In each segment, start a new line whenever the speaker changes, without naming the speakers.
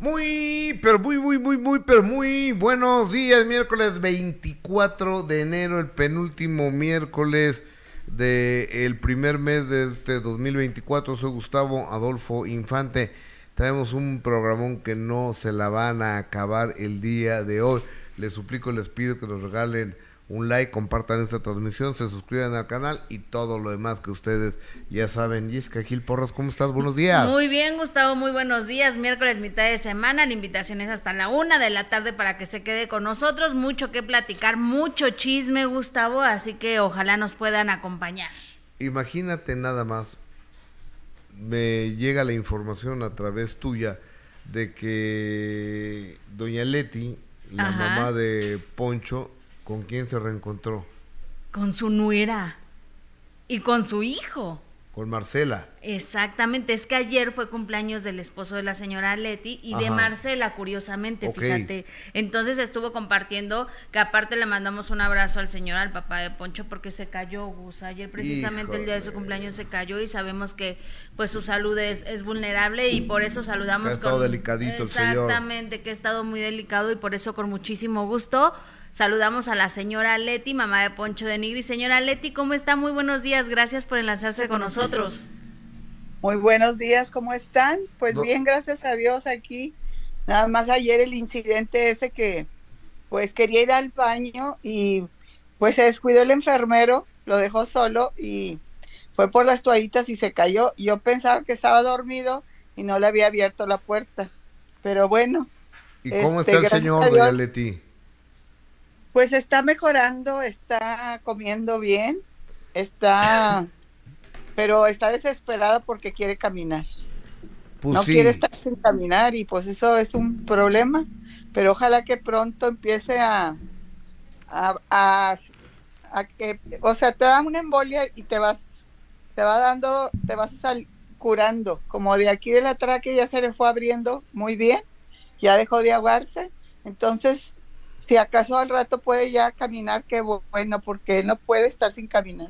Muy, pero muy, muy, muy, muy, pero muy buenos días. Miércoles 24 de enero, el penúltimo miércoles del primer mes de este 2024. Soy Gustavo Adolfo Infante. Traemos un programón que no se la van a acabar el día de hoy. Les suplico, les pido que nos regalen un like, compartan esta transmisión, se suscriban al canal y todo lo demás que ustedes ya saben. Jessica Gil Porras, ¿cómo estás? Buenos días.
Muy bien, Gustavo, muy buenos días. Miércoles, mitad de semana. La invitación es hasta la una de la tarde para que se quede con nosotros. Mucho que platicar, mucho chisme, Gustavo, así que ojalá nos puedan acompañar.
Imagínate nada más, me llega la información a través tuya de que doña Leti, la mamá de Poncho, ¿Con quién se reencontró?
Con su nuera y con su hijo.
Con Marcela.
Exactamente, es que ayer fue cumpleaños del esposo de la señora Leti y de Marcela, curiosamente, fíjate. Entonces estuvo compartiendo que aparte le mandamos un abrazo al señor, al papá de Poncho, porque se cayó, Gus. Ayer precisamente el día de su cumpleaños se cayó y sabemos que pues su salud es, es vulnerable y por eso saludamos. Que
ha estado delicadito
el señor. Exactamente, que ha estado muy delicado y por eso con muchísimo gusto Saludamos a la señora Leti, mamá de Poncho de Nigri. Señora Leti, ¿cómo está? Muy buenos días. Gracias por enlazarse con nosotros.
Muy buenos días, ¿cómo están? Pues bien, gracias a Dios aquí. Nada más ayer el incidente ese que pues quería ir al baño y pues se descuidó el enfermero, lo dejó solo y fue por las toallitas y se cayó. Yo pensaba que estaba dormido y no le había abierto la puerta. Pero bueno.
¿Y cómo está el este, señor, Leti?
Pues está mejorando, está comiendo bien, está, pero está desesperado porque quiere caminar. Pues no quiere estar sin caminar y pues eso es un problema, pero ojalá que pronto empiece a, a, a, que, o sea, te da una embolia y te vas, te va dando, te vas curando, como de aquí de la tráquea ya se le fue abriendo muy bien, ya dejó de ahogarse, entonces si acaso al rato puede ya caminar, qué bueno, porque no puede estar sin caminar.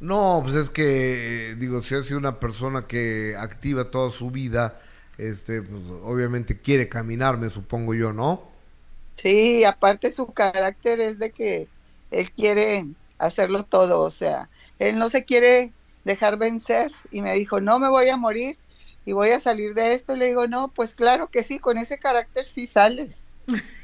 No, pues es que, digo, si ha sido una persona que activa toda su vida, este, pues obviamente quiere caminar, me supongo yo, ¿no?
Sí, aparte su carácter es de que él quiere hacerlo todo, o sea, él no se quiere dejar vencer y me dijo, no me voy a morir y voy a salir de esto. Y le digo, no, pues claro que sí, con ese carácter sí sales.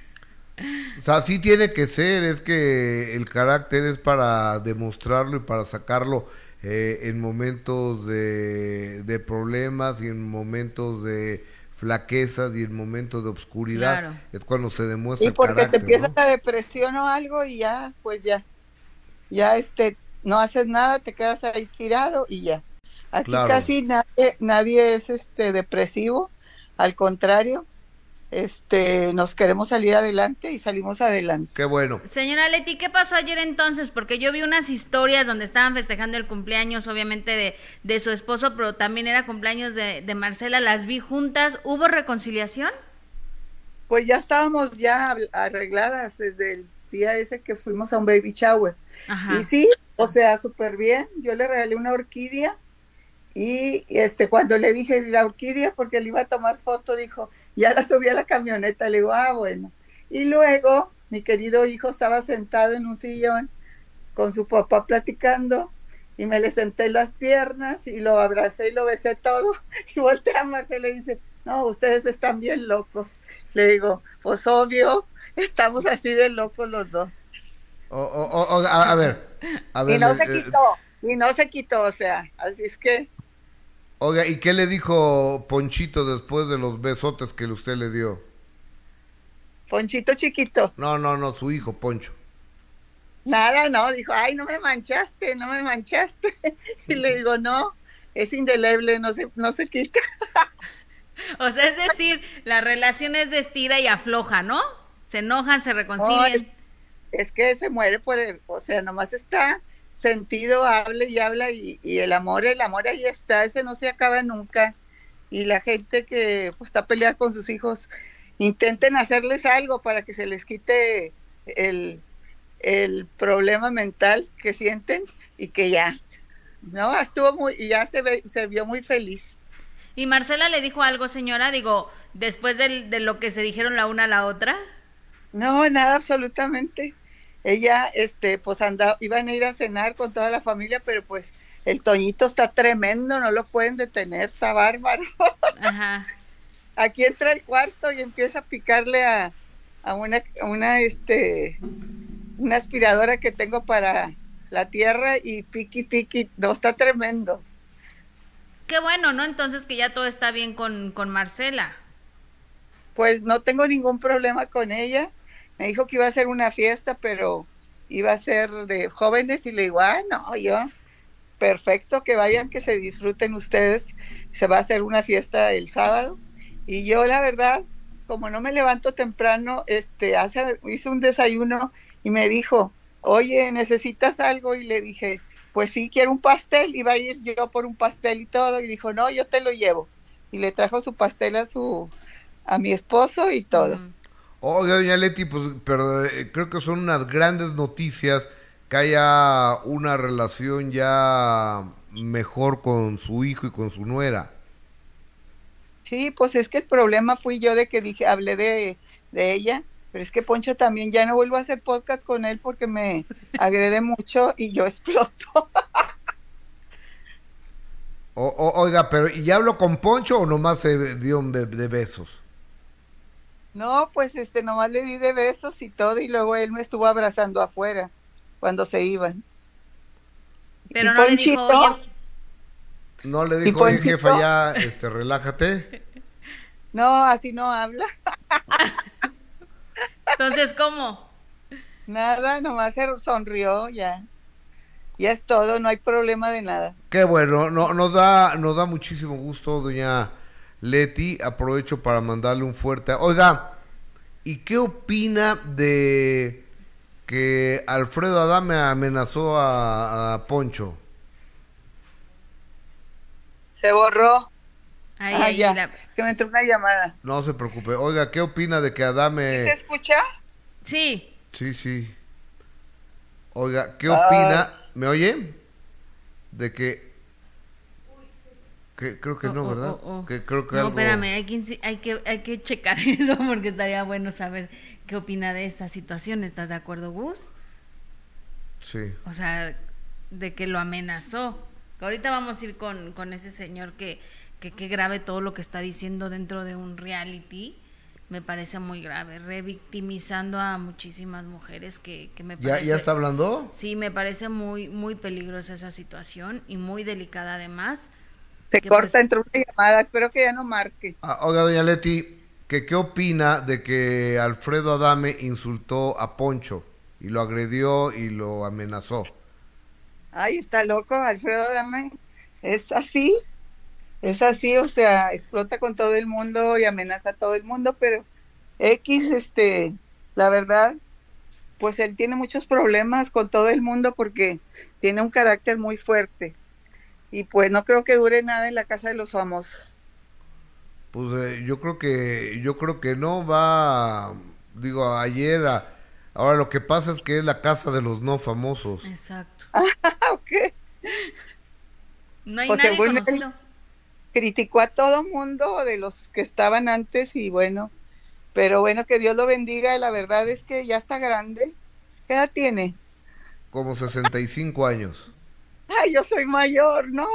O sea, sí tiene que ser, es que el carácter es para demostrarlo y para sacarlo eh, en momentos de, problemas y en momentos de flaquezas y en momentos de oscuridad. Es cuando se demuestra.
Y porque te empieza la depresión o algo y ya, pues ya, ya este, no haces nada, te quedas ahí tirado y ya. Aquí casi nadie, nadie es este depresivo, al contrario, este, nos queremos salir adelante y salimos adelante.
Qué bueno.
Señora Leti, ¿qué pasó ayer entonces? Porque yo vi unas historias donde estaban festejando el cumpleaños, obviamente, de, de su esposo, pero también era cumpleaños de, de Marcela, las vi juntas. ¿Hubo reconciliación?
Pues ya estábamos ya arregladas desde el día ese que fuimos a un baby shower. Y sí, o sea, súper bien. Yo le regalé una orquídea y este cuando le dije la orquídea porque le iba a tomar foto, dijo, ya la subí a la camioneta, le digo, ah, bueno. Y luego mi querido hijo estaba sentado en un sillón con su papá platicando y me le senté las piernas y lo abracé y lo besé todo y volteé a Marta y le dice, no, ustedes están bien locos. Le digo, pues obvio, estamos así de locos los dos.
a, ver, a ver.
Y no se eh, quitó, y no se quitó, o sea, así es que
Oiga, ¿y qué le dijo Ponchito después de los besotes que usted le dio?
Ponchito chiquito.
No, no, no, su hijo, Poncho.
Nada, no, dijo, ay, no me manchaste, no me manchaste. Y le digo, no, es indeleble, no se, no se quita.
O sea, es decir, la relación es de estira y afloja, ¿no? Se enojan, se reconcilian.
es, que se muere por el, o sea, nomás está sentido, hable y habla y, el amor, el amor ahí está, ese no se acaba nunca. Y la gente que pues, está peleada con sus hijos, intenten hacerles algo para que se les quite el, el problema mental que sienten y que ya, ¿no? Estuvo muy, y ya se, ve, se vio muy feliz.
¿Y Marcela le dijo algo, señora? Digo, después de, de lo que se dijeron la una a la otra.
No, nada, absolutamente. Ella, este, pues andaba, iban a ir a cenar con toda la familia, pero pues el Toñito está tremendo, no lo pueden detener, está bárbaro. Ajá. Aquí entra el cuarto y empieza a picarle a, a una, una, este, una aspiradora que tengo para la tierra y piqui, piqui, no, está tremendo.
Qué bueno, ¿no? Entonces que ya todo está bien con, con Marcela.
Pues no tengo ningún problema con ella. Me dijo que iba a ser una fiesta, pero iba a ser de jóvenes y le digo, ah, no, yo, perfecto, que vayan, que se disfruten ustedes. Se va a hacer una fiesta el sábado. Y yo, la verdad, como no me levanto temprano, este, hace, hice un desayuno y me dijo, oye, ¿necesitas algo? Y le dije, pues sí, quiero un pastel. Iba a ir yo por un pastel y todo. Y dijo, no, yo te lo llevo. Y le trajo su pastel a su, a mi esposo y todo.
Oiga, doña Leti, pues, pero eh, creo que son unas grandes noticias que haya una relación ya mejor con su hijo y con su nuera.
Sí, pues es que el problema fui yo de que dije, hablé de, de ella, pero es que Poncho también ya no vuelvo a hacer podcast con él porque me agrede mucho y yo exploto.
oiga, pero ¿y ya hablo con Poncho o nomás se dio de, de besos?
No, pues este, nomás le di de besos y todo y luego él me estuvo abrazando afuera cuando se iban.
Pero no le dijo,
No le dijo, oye, jefa, ya, este, relájate.
No, así no habla.
Entonces, ¿cómo?
Nada, nomás se sonrió, ya. Ya es todo, no hay problema de nada.
Qué bueno, no, nos da, nos da muchísimo gusto, doña Leti. Aprovecho para mandarle un fuerte. Oiga, ¿y qué opina de que Alfredo Adame amenazó a Poncho?
Se borró. Ahí, ah, que me entró una llamada.
No se preocupe. Oiga, ¿qué opina de que Adame...
¿Se escucha?
Sí.
Sí, sí. Oiga, ¿qué opina? Ah. ¿Me oye? De que... que creo que oh, no, oh, ¿verdad? Oh, que creo que
no, espérame, hay que, hay, que, hay que checar eso porque estaría bueno saber qué opina de esta situación. ¿Estás de acuerdo, Gus?
Sí.
O sea, de que lo amenazó. Ahorita vamos a ir con, con ese señor que, que, grave todo lo que está diciendo dentro de un reality. Me parece muy grave, revictimizando a muchísimas mujeres que, que me
parece... ¿Ya, está hablando?
Sí, me parece muy, muy peligrosa esa situación y muy delicada además.
Se corta pues entre una llamada, espero que ya no marque.
Ah, oiga, doña Leti, ¿qué opina de que Alfredo Adame insultó a Poncho y lo agredió y lo amenazó?
Ay, está loco, Alfredo Adame. Es así, es así, o sea, explota con todo el mundo y amenaza a todo el mundo, pero X, este, la verdad, pues él tiene muchos problemas con todo el mundo porque tiene un carácter muy fuerte y pues no creo que dure nada en la casa de los famosos.
Pues eh, yo creo que yo creo que no va, digo, ayer, ahora lo que pasa es que es la casa de los no famosos.
Exacto.
Ah, ok.
No hay pues nadie conocido
criticó a todo mundo de los que estaban antes y bueno, pero bueno, que Dios lo bendiga, la verdad es que ya está grande. ¿Qué edad tiene?
Como 65 años.
Ay, yo soy mayor, ¿no?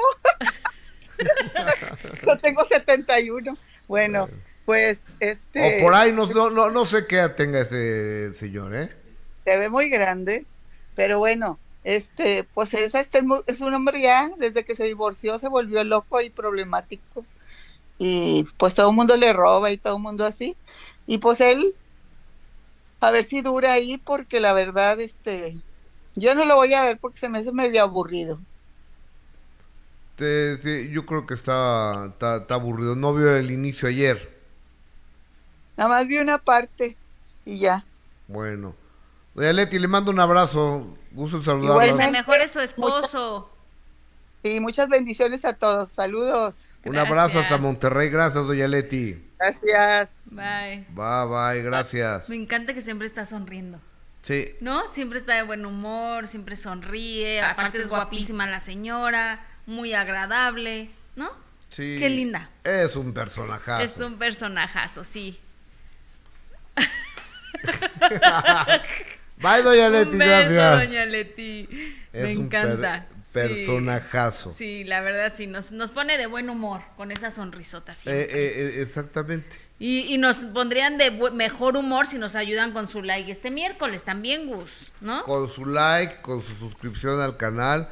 yo tengo 71. Bueno, pues este...
O por ahí, no, no, no sé qué tenga ese señor, ¿eh?
Se ve muy grande, pero bueno, este, pues es, este, es un hombre ya, desde que se divorció se volvió loco y problemático. Y pues todo el mundo le roba y todo el mundo así. Y pues él, a ver si dura ahí, porque la verdad, este, yo no lo voy a ver porque se me hace medio aburrido.
yo creo que está, está, aburrido. No vio el inicio ayer.
Nada más vi una parte y ya.
Bueno. Doña Leti, le mando un abrazo. Gusto saludarla.
Igual se mejore su esposo.
Y muchas bendiciones a todos. Saludos.
Un abrazo hasta Monterrey. Gracias, doña Leti.
Gracias.
Bye.
Bye, bye. Gracias.
Me encanta que siempre está sonriendo.
Sí.
¿No? Siempre está de buen humor, siempre sonríe. Aparte es guapísima la señora, muy agradable, ¿no? Sí. Qué linda.
Es un personajazo.
Es un personajazo, sí.
Bye, doña Leti, gracias.
doña Leti. Me encanta.
personajazo.
Sí, la verdad sí, nos, nos pone de buen humor con esa sonrisota
eh, eh, eh, exactamente.
Y, y, nos pondrían de mejor humor si nos ayudan con su like este miércoles también, Gus, ¿no?
Con su like, con su suscripción al canal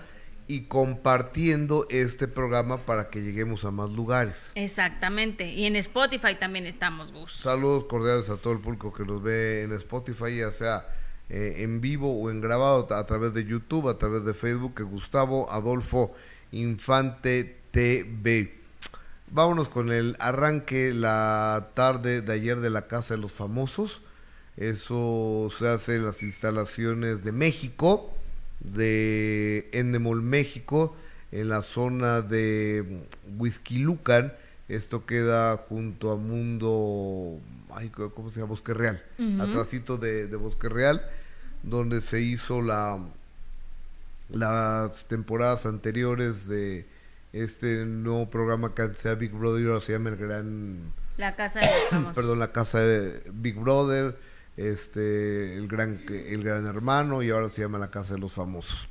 y compartiendo este programa para que lleguemos a más lugares.
Exactamente. Y en Spotify también estamos, Gus.
Saludos cordiales a todo el público que nos ve en Spotify, ya sea eh, en vivo o en grabado a través de YouTube, a través de Facebook, que Gustavo Adolfo Infante TV. Vámonos con el arranque la tarde de ayer de la Casa de los Famosos. Eso se hace en las instalaciones de México, de Endemol México, en la zona de Whisky Lucan. Esto queda junto a Mundo, ay, ¿cómo se llama? Bosque Real, atrásito de, de Bosque Real, donde se hizo la las temporadas anteriores de este nuevo programa que sea Big Brother, ahora se llama el gran...
La casa de
Perdón, la casa de Big Brother, este, el gran, el gran hermano y ahora se llama la casa de los famosos.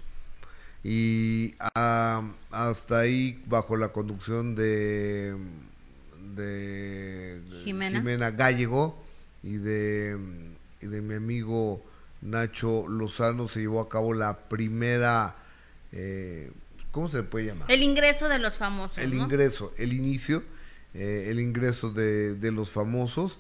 Y hasta ahí, bajo la conducción de, de
Jimena.
Gallego y de, y de mi amigo Nacho Lozano, se llevó a cabo la primera... Eh, ¿cómo se le puede llamar?
El ingreso de los famosos.
El ingreso, el inicio, eh, el ingreso de, de, los famosos.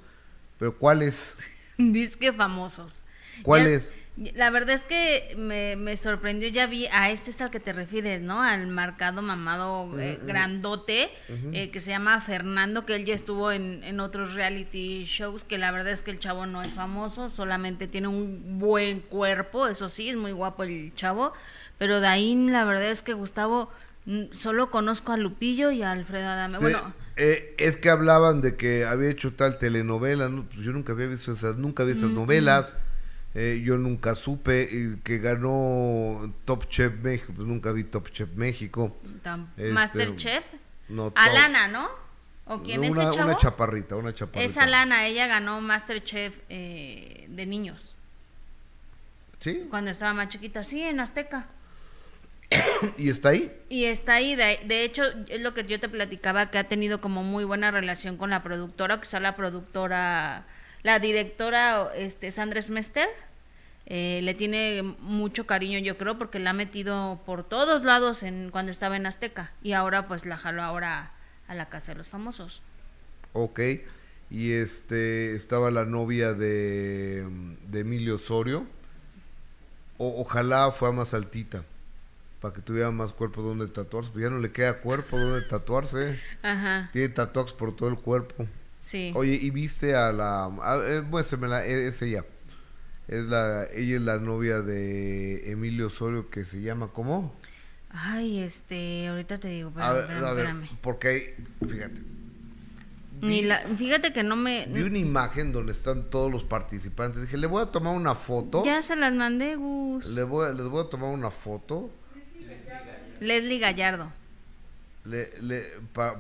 Pero ¿cuál es?
Disque famosos.
¿Cuál es?
La verdad es que me, me, sorprendió, ya vi, a este es al que te refieres, ¿no? Al marcado mamado eh, grandote, eh, que se llama Fernando, que él ya estuvo en, en, otros reality shows, que la verdad es que el chavo no es famoso, solamente tiene un buen cuerpo, eso sí, es muy guapo el chavo, pero de ahí la verdad es que Gustavo solo conozco a Lupillo y a Alfredo Adame. bueno,
eh, es que hablaban de que había hecho tal telenovela, pues yo nunca había visto esas, nunca vi esas novelas. Eh, yo nunca supe que ganó Top Chef México, pues nunca vi Top Chef México.
Este, Masterchef. No, Alana, ¿no? ¿O quién es ese chavo?
Una chaparrita, una chaparrita.
Es Alana, ella ganó Masterchef eh, de niños.
¿Sí?
Cuando estaba más chiquita, sí, en Azteca.
¿Y está ahí?
Y está ahí. De, hecho, es lo que yo te platicaba, que ha tenido como muy buena relación con la productora, que está la productora, la directora este, Sandra Smester. Eh, le tiene mucho cariño, yo creo, porque la ha metido por todos lados en, cuando estaba en Azteca. Y ahora, pues, la jaló ahora a la Casa de los Famosos.
Ok. Y este, estaba la novia de, de Emilio Osorio. O, ojalá fuera más altita para que tuviera más cuerpo donde tatuarse. Pues ya no le queda cuerpo donde tatuarse.
Ajá.
Tiene tatuajes por todo el cuerpo.
Sí.
Oye, ¿y viste a la... Eh, muéstremela, e, es ella. Es la, ella es la novia de Emilio Osorio que se llama ¿cómo?
Ay, este, ahorita te digo, espérame,
porque fíjate.
Ni la, fíjate que no me...
Vi una imagen donde están todos los participantes. Dije, le voy a tomar una foto.
Ya se las mandé, Gus.
Le voy, les voy a tomar una foto
Leslie Gallardo.
Le,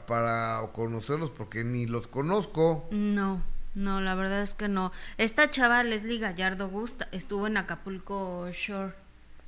para conocerlos porque ni los conozco.
No, no, la verdad es que no. Esta chava Leslie Gallardo Gusta estuvo en Acapulco Shore.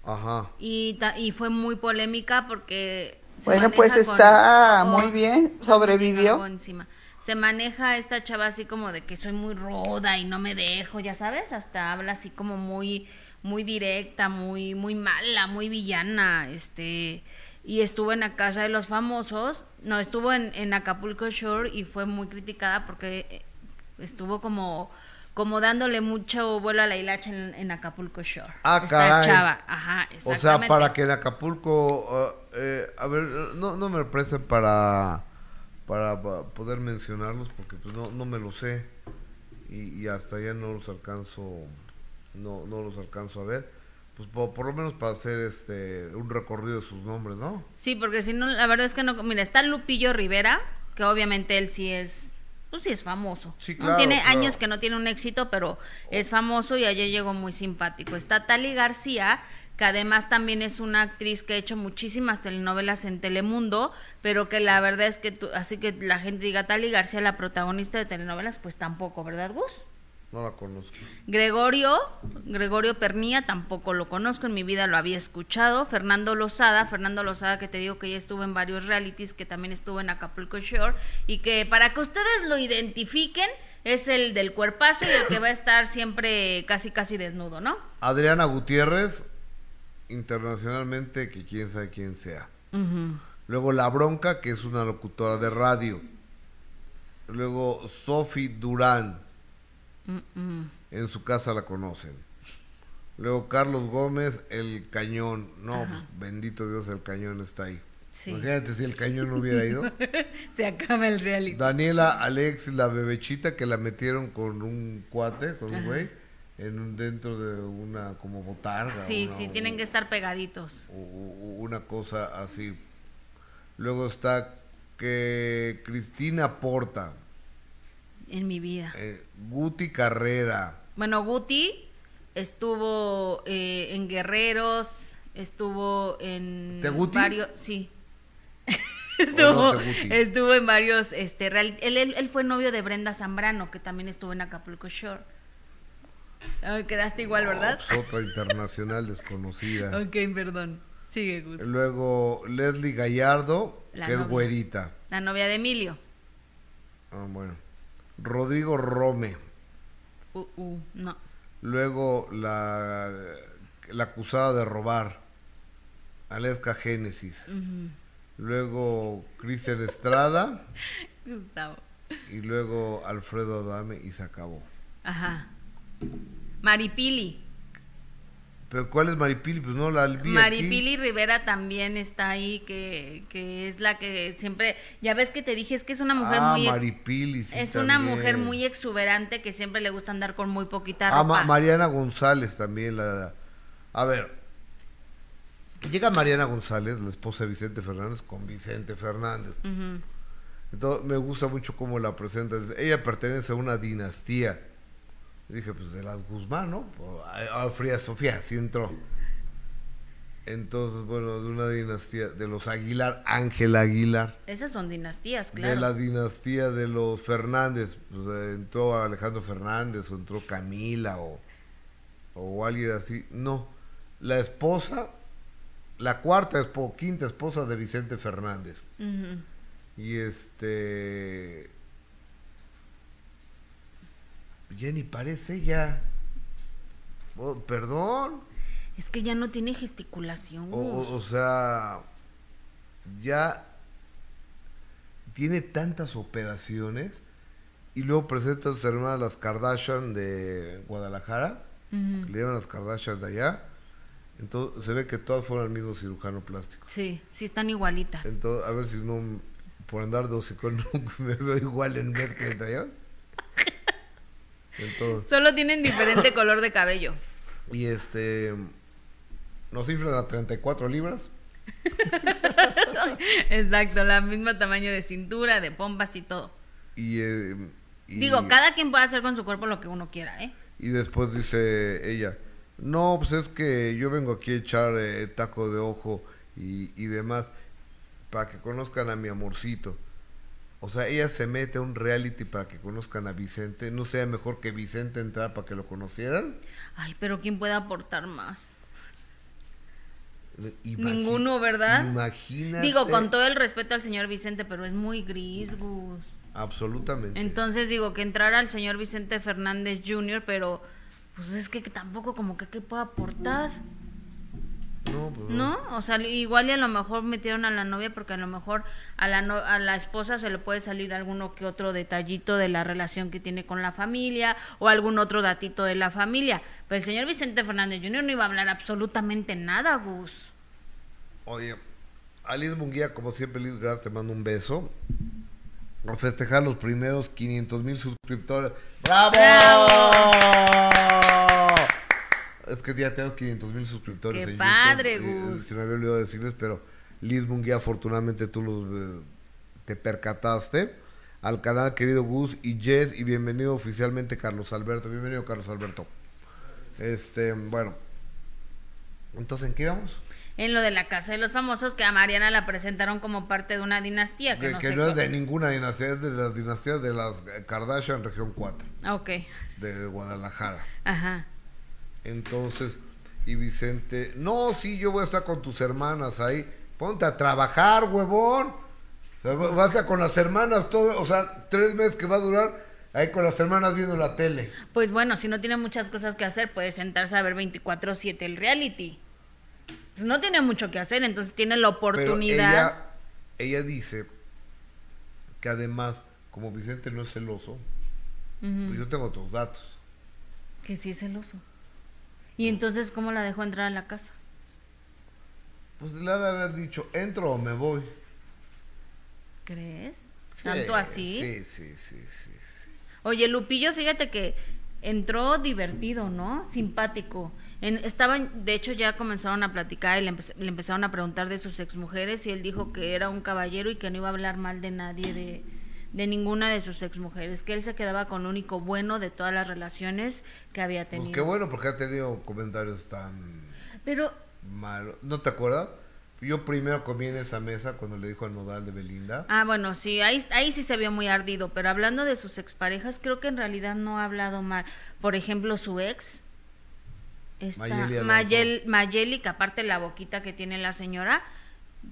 Ajá.
Y, y fue muy polémica porque...
bueno, pues está muy bien, sobrevivió.
Encima. Se maneja esta chava así como de que soy muy roda y no me dejo, ya sabes, hasta habla así como muy muy directa, muy muy mala, muy villana, este y estuvo en la casa de los famosos, no, estuvo en, en Acapulco Shore y fue muy criticada porque eh, estuvo como como dándole mucho vuelo a la hilacha en, Acapulco Shore.
Ah, Esta
chava, ajá,
O sea, para que en Acapulco, uh, eh, a ver, no, no me presen para, para, poder mencionarlos porque pues no, no me lo sé y, y hasta allá no los alcanzo, no, no los alcanzo a ver pues por, lo menos para hacer este un recorrido de sus nombres, ¿no?
Sí, porque si no, la verdad es que no, mira, está Lupillo Rivera, que obviamente él sí es, pues sí es famoso.
Sí, claro,
Tiene años que no tiene un éxito, pero es famoso y ayer llegó muy simpático. Está Tali García, que además también es una actriz que ha hecho muchísimas telenovelas en Telemundo, pero que la verdad es que tú, así que la gente diga Tali García, la protagonista de telenovelas, pues tampoco, ¿verdad, Gus?
No la conozco.
Gregorio, Gregorio Pernía, tampoco lo conozco, en mi vida lo había escuchado. Fernando Lozada, Fernando Lozada, que te digo que ya estuvo en varios realities, que también estuvo en Acapulco Shore, y que para que ustedes lo identifiquen, es el del cuerpazo y el que va a estar siempre casi casi desnudo, ¿no?
Adriana Gutiérrez, internacionalmente, que quién sabe quién sea. Luego La Bronca, que es una locutora de radio. Luego Sophie Durán en su casa la conocen. Luego Carlos Gómez, el cañón. No, bendito Dios, el cañón está ahí. Imagínate si el cañón no hubiera ido.
Se acaba el reality.
Daniela Alexis, la bebechita que la metieron con un cuate, con un güey, en un, dentro de una como botarga.
Sí, sí, tienen que estar pegaditos.
una cosa así. Luego está que Cristina Porta,
en mi vida.
Eh, Guti Carrera.
Bueno, Guti estuvo eh, en Guerreros, estuvo en varios, sí. estuvo, estuvo en varios, este, él, él, fue novio de Brenda Zambrano, que también estuvo en Acapulco Shore. quedaste igual, ¿verdad?
Pues, otra internacional desconocida.
ok, perdón. Sigue, Guti.
Luego Leslie Gallardo, que es güerita.
La novia de Emilio.
Ah, bueno. Rodrigo Rome.
Uh, uh, no.
Luego la, la acusada de robar, Aleska Génesis. Luego Cristian Estrada.
Gustavo.
Y luego Alfredo Adame y se acabó.
Ajá. Maripili.
¿Pero cuál es Maripili? Pues no la vi
Maripili Rivera también está ahí, que, que, es la que siempre, ya ves que te dije, es que es una mujer
ah,
muy...
Maripili, sí,
Es una mujer muy exuberante que siempre le gusta andar con muy poquita ah, ropa.
Ah, Mariana González también, la... A ver, llega Mariana González, la esposa de Vicente Fernández, con Vicente Fernández. Entonces, me gusta mucho cómo la presenta. Ella pertenece a una dinastía dije, pues de las Guzmán, ¿no? A, Fría Sofía, sí entró. Entonces, bueno, de una dinastía, de los Aguilar, Ángel Aguilar.
Esas son dinastías, claro.
De la dinastía de los Fernández. Pues, entró Alejandro Fernández, o entró Camila, o, o alguien así. No. La esposa, la cuarta esposa, quinta esposa de Vicente Fernández. Y este ya ni parece ya. Oh, perdón.
Es que ya no tiene gesticulación.
O, sea, ya tiene tantas operaciones y luego presenta a sus hermanas las Kardashian de Guadalajara, le llevan las Kardashian de allá. Entonces se ve que todas fueron al mismo cirujano plástico.
Sí, sí están igualitas.
Entonces, a ver si no, por andar de con me veo igual en mes que allá.
Solo tienen diferente color de cabello.
Y este. Nos inflan a 34 libras.
Exacto, la misma tamaño de cintura, de pompas y todo.
Eh, y,
Digo, cada quien puede hacer con su cuerpo lo que uno quiera, ¿eh?
Y después dice ella, no, pues es que yo vengo aquí a echar eh, taco de ojo y, y demás para que conozcan a mi amorcito. O sea, ella se mete a un reality para que conozcan a Vicente. ¿No sea mejor que Vicente entrar para que lo conocieran?
Ay, pero ¿quién puede aportar más? Ninguno, ¿verdad?
Imagínate.
Digo, con todo el respeto al señor Vicente, pero es muy gris, Gus.
Absolutamente.
Entonces digo que entrara al señor Vicente Fernández Jr., pero pues es que, tampoco como que qué puede aportar.
Pues
no, O sea, igual y a lo mejor metieron a la novia porque a lo mejor a la, a la esposa se le puede salir alguno que otro detallito de la relación que tiene con la familia o algún otro datito de la familia. Pero el señor Vicente Fernández Jr. no iba a hablar absolutamente nada, Gus.
Oye, Alice Munguía, como siempre, Liz Gras, te mando un beso. A festejar los primeros 500 mil suscriptores. ¡Bravo! Es que ya tengo 500 mil suscriptores.
¡Qué padre, Gus!
se me había olvidado decirles, pero Liz Munguía, afortunadamente tú los, eh, te percataste. Al canal, querido Gus y Jess, y bienvenido oficialmente Carlos Alberto. Bienvenido, Carlos Alberto. Este, bueno. Entonces, ¿en qué vamos?
En lo de la Casa de los Famosos, que a Mariana la presentaron como parte de una dinastía.
Que, no, es de ninguna dinastía, es de las dinastías de las Kardashian, región 4.
Ok.
De Guadalajara.
Ajá.
Entonces, y Vicente, no, sí, yo voy a estar con tus hermanas ahí. Ponte a trabajar, huevón. O sea, vas a estar con las hermanas todo, o sea, tres meses que va a durar ahí con las hermanas viendo la tele.
Pues bueno, si no tiene muchas cosas que hacer, puede sentarse a ver 24/7 el reality. Pues no tiene mucho que hacer, entonces tiene la oportunidad.
ella, ella dice que además, como Vicente no es celoso, pues yo tengo otros datos.
Que sí es celoso. ¿Y entonces cómo la dejó entrar a la casa?
Pues le ha de haber dicho, entro o me voy.
¿Crees? ¿Tanto así?
Sí, sí, sí, sí,
Oye, Lupillo, fíjate que entró divertido, ¿no? Simpático. estaban, de hecho, ya comenzaron a platicar y le, le, empezaron a preguntar de sus exmujeres y él dijo que era un caballero y que no iba a hablar mal de nadie de, de ninguna de sus exmujeres, que él se quedaba con lo único bueno de todas las relaciones que había pues tenido.
Pues qué bueno, porque ha tenido comentarios tan
Pero
malos. ¿No te acuerdas? Yo primero comí en esa mesa cuando le dijo al nodal de Belinda.
Ah, bueno, sí, ahí, ahí sí se vio muy ardido, pero hablando de sus exparejas, creo que en realidad no ha hablado mal. Por ejemplo, su ex, esta Mayeli, Mayeli, que aparte la boquita que tiene la señora,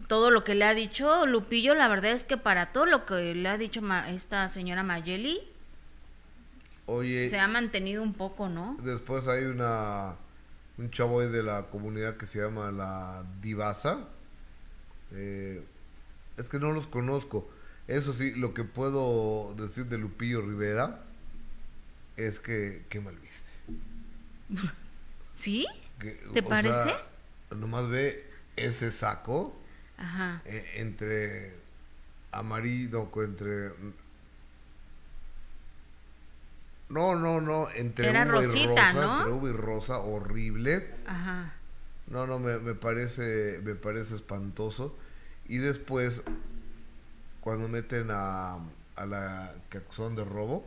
todo lo que le ha dicho Lupillo, la verdad es que para todo lo que le ha dicho esta señora Mayeli,
Oye,
se ha mantenido un poco, ¿no?
Después hay una un chavo de la comunidad que se llama la Divasa. Eh, es que no los conozco. Eso sí, lo que puedo decir de Lupillo Rivera es que qué mal viste.
¿Sí? ¿Te parece?
nomás ve ese saco
Ajá.
Eh, entre amarillo, entre... No, no, no, entre
Era
uva
rosita,
y rosa,
¿no?
entre uva y rosa, horrible.
Ajá.
No, no, me, me, parece, me parece espantoso. Y después, cuando meten a, a la que acusaron de robo.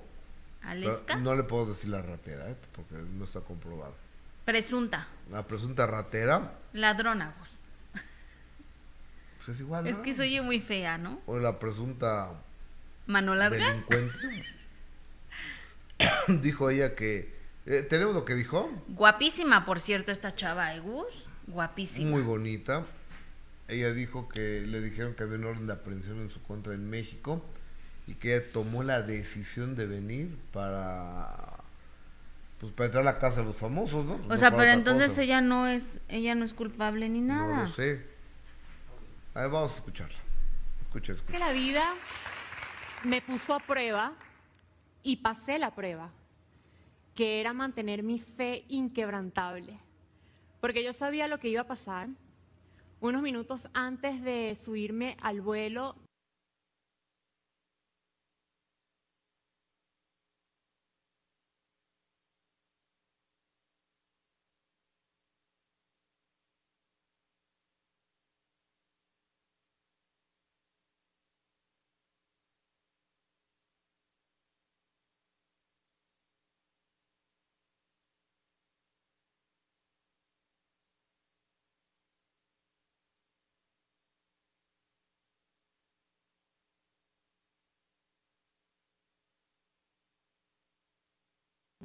No, le puedo decir la ratera, ¿eh? porque no está comprobado.
Presunta.
La presunta ratera.
Ladrona, vos
es igual.
Es que soy muy fea, ¿no?
O la presunta
mano larga.
Delincuente. dijo ella que. Eh, ¿Tenemos lo que dijo?
Guapísima, por cierto, esta chava, ¿eh, Gus? Guapísima.
Muy bonita. Ella dijo que le dijeron que había un orden de aprehensión en su contra en México y que ella tomó la decisión de venir para pues para entrar a la casa de los famosos, ¿no?
o sea, pero entonces ella no es ella no es culpable ni nada.
No lo sé. A ver, vamos a escucharla. Escucha.
Que la vida me puso a prueba y pasé la prueba, que era mantener mi fe inquebrantable. Porque yo sabía lo que iba a pasar. Unos minutos antes de subirme al vuelo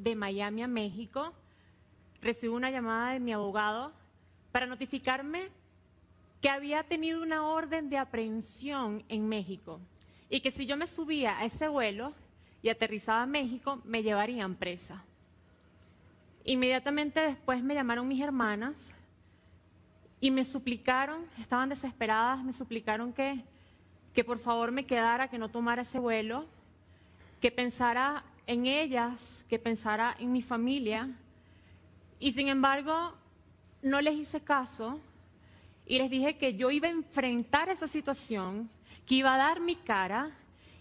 de Miami a México, recibo una llamada de mi abogado para notificarme que había tenido una orden de aprehensión en México y que si yo me subía a ese vuelo y aterrizaba a México, me llevarían presa. Inmediatamente después me llamaron mis hermanas y me suplicaron, estaban desesperadas, me suplicaron que, que por favor me quedara, que no tomara ese vuelo, que pensara en ellas, que pensara en mi familia. Y sin embargo, no les hice caso y les dije que yo iba a enfrentar esa situación, que iba a dar mi cara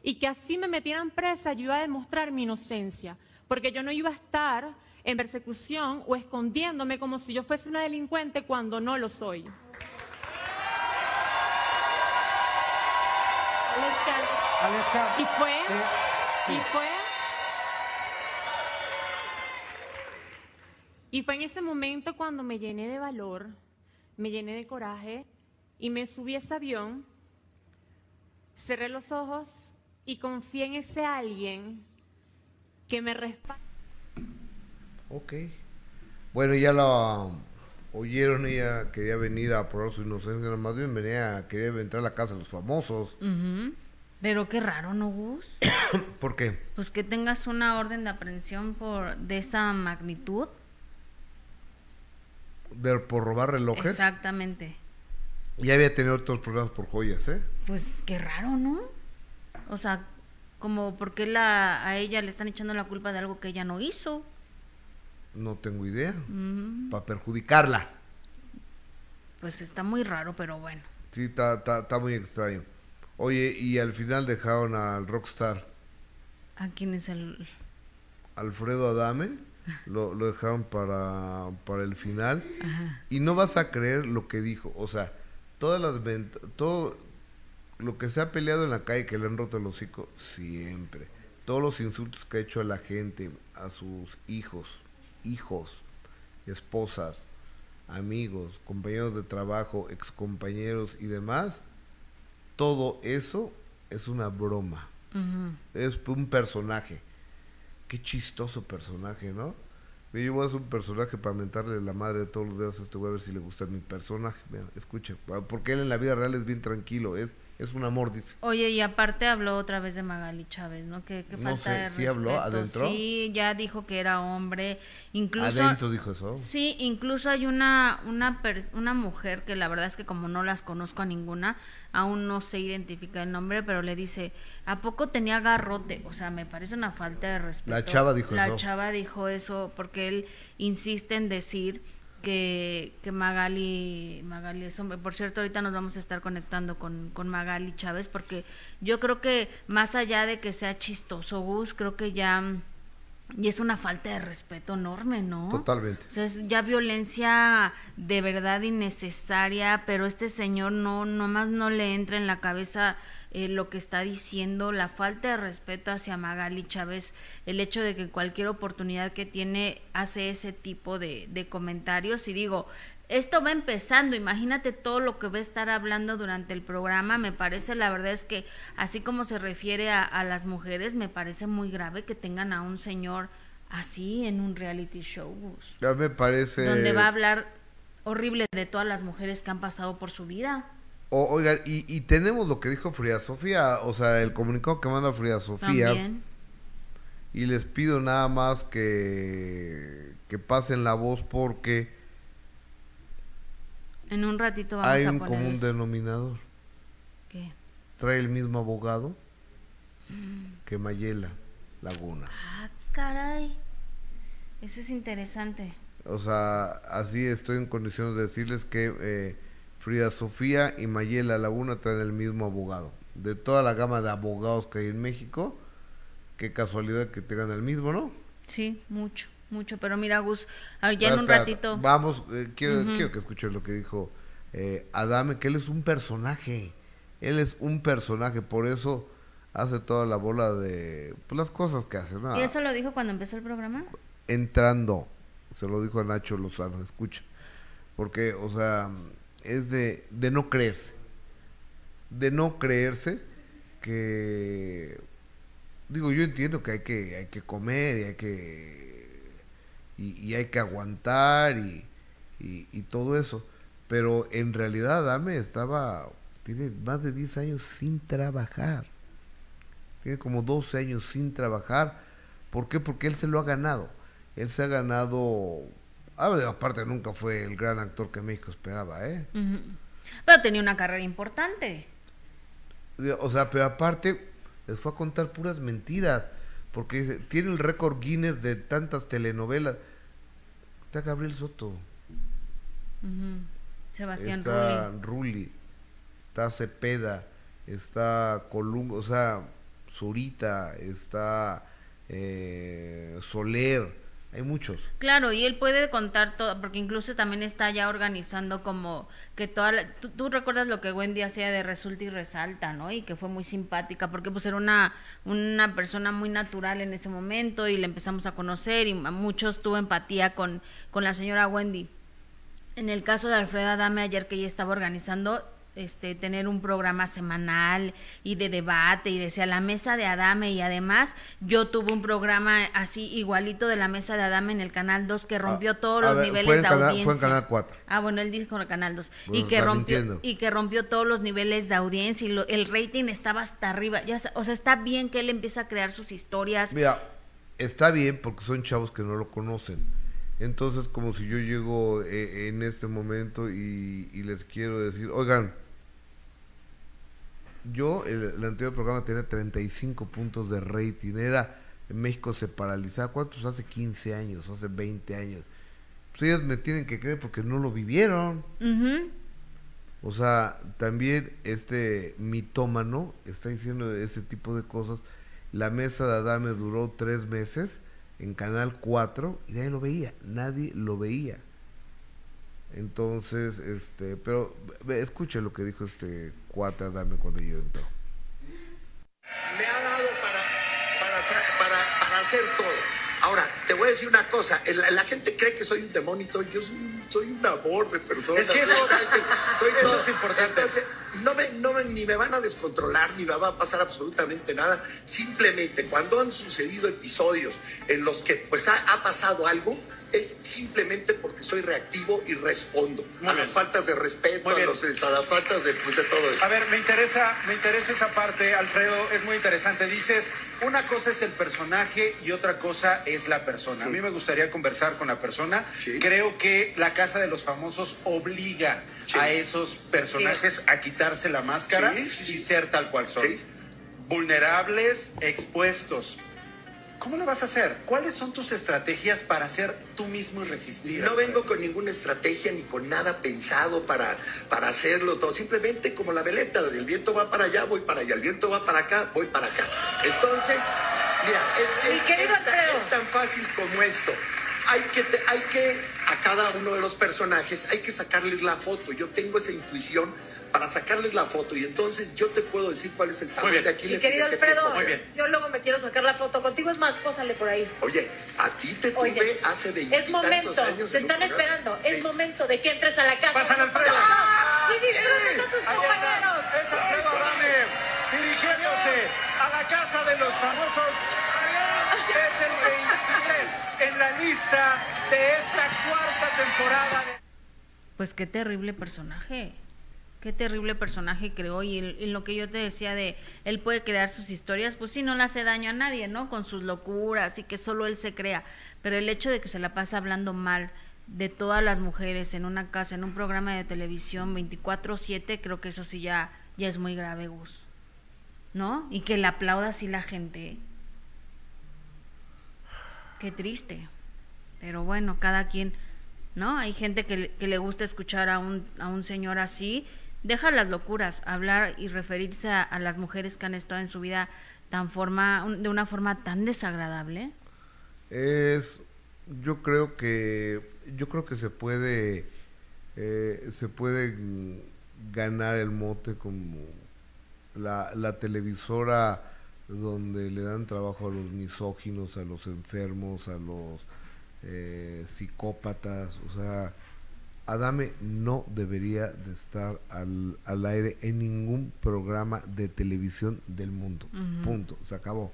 y que así me metieran presa, yo iba a demostrar mi inocencia, porque yo no iba a estar en persecución o escondiéndome como si yo fuese una delincuente cuando no lo soy. y fue, eh, y fue Y fue en ese momento cuando me llené de valor me llené de coraje y me subí a ese avión, cerré los ojos y confié en ese alguien que me respalda.
Ok. Bueno, ya la oyeron, ella quería venir a probar su inocencia, más bien venía, quería entrar a la casa de los famosos.
Pero qué raro, ¿no, Gus?
¿Por qué?
Pues que tengas una orden de aprehensión por de esa magnitud.
De, por robar relojes.
Exactamente.
Ya había tenido otros problemas por joyas, ¿eh?
Pues qué raro, ¿no? O sea, como porque la, a ella le están echando la culpa de algo que ella no hizo.
No tengo idea. Para perjudicarla.
Pues está muy raro, pero bueno.
Sí, está muy extraño. Oye, y al final dejaron al rockstar.
¿A quién es el...?
Alfredo Adame. Lo, lo dejaron para, para el final. Y no vas a creer lo que dijo. O sea, todas las todo lo que se ha peleado en la calle que le han roto el hocico, siempre. Todos los insultos que ha hecho a la gente, a sus hijos, hijos, esposas, amigos, compañeros de trabajo, excompañeros y demás, todo eso es una broma. Es un personaje. Qué chistoso personaje, ¿no? Yo voy a un personaje para mentarle la madre de todos los días a este güey a ver si le gusta mi personaje. Mira, escucha, porque él en la vida real es bien tranquilo, es es un amor, dice.
Oye, y aparte habló otra vez de Magali Chávez, ¿no? Que, falta de respeto. ¿sí habló adentro? Sí, ya dijo que era hombre. Incluso,
¿Adentro dijo eso?
Sí, incluso hay una, una, una mujer que la verdad es que como no las conozco a ninguna, aún no se identifica el nombre, pero le dice, ¿a poco tenía garrote? O sea, me parece una falta de respeto.
La chava dijo
eso. La chava dijo eso porque él insiste en decir que, que Magali, Magali es hombre. Por cierto, ahorita nos vamos a estar conectando con, con Magali Chávez, porque yo creo que más allá de que sea chistoso, Gus, creo que ya y es una falta de respeto enorme, ¿no?
Totalmente.
O sea, es ya violencia de verdad innecesaria, pero este señor no, nomás no le entra en la cabeza eh, lo que está diciendo, la falta de respeto hacia Magali Chávez, el hecho de que cualquier oportunidad que tiene hace ese tipo de, de comentarios. Y digo, esto va empezando, imagínate todo lo que va a estar hablando durante el programa, me parece, la verdad es que así como se refiere a, las mujeres, me parece muy grave que tengan a un señor así en un reality show.
Ya me parece...
Donde va a hablar horrible de todas las mujeres que han pasado por su vida.
Oigan, y, y, tenemos lo que dijo Frida Sofía, o sea, el comunicado que manda Frida Sofía. También. Y les pido nada más que, que pasen la voz porque
en un ratito vamos
Hay
a
un común denominador.
¿Qué?
Trae el mismo abogado mm. que Mayela Laguna.
Ah, caray. Eso es interesante.
O sea, así estoy en condiciones de decirles que eh, Frida Sofía y Mayela Laguna traen el mismo abogado. De toda la gama de abogados que hay en México, qué casualidad que tengan el mismo, ¿no?
Sí, mucho mucho. Pero mira, Gus, ya en un ratito.
Vamos, eh, quiero, quiero que escuchen lo que dijo eh, Adame, que él es un personaje. Él es un personaje, por eso hace toda la bola de pues, las cosas que hace.
¿Y eso lo dijo cuando empezó el programa?
Entrando, se lo dijo a Nacho Lozano, escucha. Porque, o sea, es de, de no creerse. De no creerse que digo yo entiendo que hay que hay que comer y hay que y, hay que aguantar y, y, todo eso. Pero en realidad Dame estaba, tiene más de 10 años sin trabajar. Tiene como 12 años sin trabajar. ¿Por qué? Porque él se lo ha ganado. Él se ha ganado... aparte nunca fue el gran actor que México esperaba, ¿eh?
Pero tenía una carrera importante.
O sea, pero aparte les fue a contar puras mentiras porque tiene el récord Guinness de tantas telenovelas. Está Gabriel Soto.
Sebastián
está Rulli. Está Cepeda. Está Columbo. O sea, Zurita. Está eh, Soler hay muchos.
Claro, y él puede contar todo, porque incluso también está ya organizando como que toda tú, recuerdas lo que Wendy hacía de resulta y resalta, ¿no? Y que fue muy simpática, porque pues era una, una persona muy natural en ese momento y le empezamos a conocer y muchos tuvo empatía con, con la señora Wendy. En el caso de Alfreda Dame, ayer que ella estaba organizando, este, tener un programa semanal y de debate y decía la mesa de Adame y además yo tuve un programa así igualito de la mesa de Adame en el canal 2 que rompió ah, todos los niveles de audiencia.
Fue en canal 4.
Ah, bueno, él dijo en el canal 2 y que rompió y que rompió todos los niveles de audiencia y el rating estaba hasta arriba. Ya, o sea, está bien que él empiece a crear sus historias.
Mira, está bien porque son chavos que no lo conocen. Entonces, como si yo llego eh, en este momento y les quiero decir, oigan, yo, el, anterior programa tenía 35 puntos de rating. Era, en México se paralizaba. ¿Cuántos? Hace 15 años, hace 20 años. Pues ellos me tienen que creer porque no lo vivieron. O sea, también este mitómano está diciendo ese tipo de cosas. La mesa de Adame duró tres meses en Canal 4 y nadie lo veía, nadie lo veía. Entonces, este, pero escuche lo que dijo este cuata Adame cuando yo entró.
Me ha dado para, para, para, para hacer todo Ahora, te voy a decir una cosa, la, gente cree que soy un demonito, yo soy, un amor de persona.
Es que eso, es importante.
no me, no ni me van a descontrolar, ni me va a pasar absolutamente nada. Simplemente cuando han sucedido episodios en los que pues ha, pasado algo, es simplemente porque soy reactivo y respondo a las faltas de respeto, a, los, las faltas de, pues, de todo eso.
A ver, me interesa, me interesa esa parte, Alfredo, es muy interesante. Dices, una cosa es el personaje y otra cosa es es la persona. A mí me gustaría conversar con la persona. Creo que la Casa de los Famosos obliga a esos personajes a quitarse la máscara y ser tal cual son. Vulnerables, expuestos. ¿Cómo lo vas a hacer? ¿Cuáles son tus estrategias para ser tú mismo irresistible?
No vengo con ninguna estrategia ni con nada pensado para, para hacerlo todo. Simplemente como la veleta, el viento va para allá, voy para allá, el viento va para acá, voy para acá. Entonces, Mira, es, tan fácil como esto. Hay que, hay que, a cada uno de los personajes, hay que sacarles la foto. Yo tengo esa intuición para sacarles la foto y entonces yo te puedo decir cuál es el
talón de Aquiles. Mi querido Alfredo, yo luego me quiero sacar la foto contigo, es más, pósale por ahí.
Oye, a ti te tuve hace 20
Es momento, te están esperando, es momento de que entres a la casa.
Pasan Alfredo.
Y disfrutes a tus compañeros.
Es Alfredo Adame dirigiéndose a la casa de los famosos. Es el 23 en la lista de esta cuarta temporada.
Pues qué terrible personaje. Qué terrible personaje creó y, en lo que yo te decía de él puede crear sus historias, pues sí, no le hace daño a nadie, ¿no? Con sus locuras y que solo él se crea. Pero el hecho de que se la pasa hablando mal de todas las mujeres en una casa, en un programa de televisión 24/7, creo que eso sí ya, ya es muy grave, Gus. ¿no? Y que le aplauda así la gente. Qué triste. Pero bueno, cada quien, ¿no? Hay gente que, que le gusta escuchar a un, a un señor así. Deja las locuras, hablar y referirse a, las mujeres que han estado en su vida tan forma, de una forma tan desagradable.
Es, yo creo que, yo creo que se puede, eh, se puede ganar el mote como la, la televisora donde le dan trabajo a los misóginos, a los enfermos, a los eh, psicópatas, o sea, Adame no debería de estar al, al, aire en ningún programa de televisión del mundo. Punto, se acabó.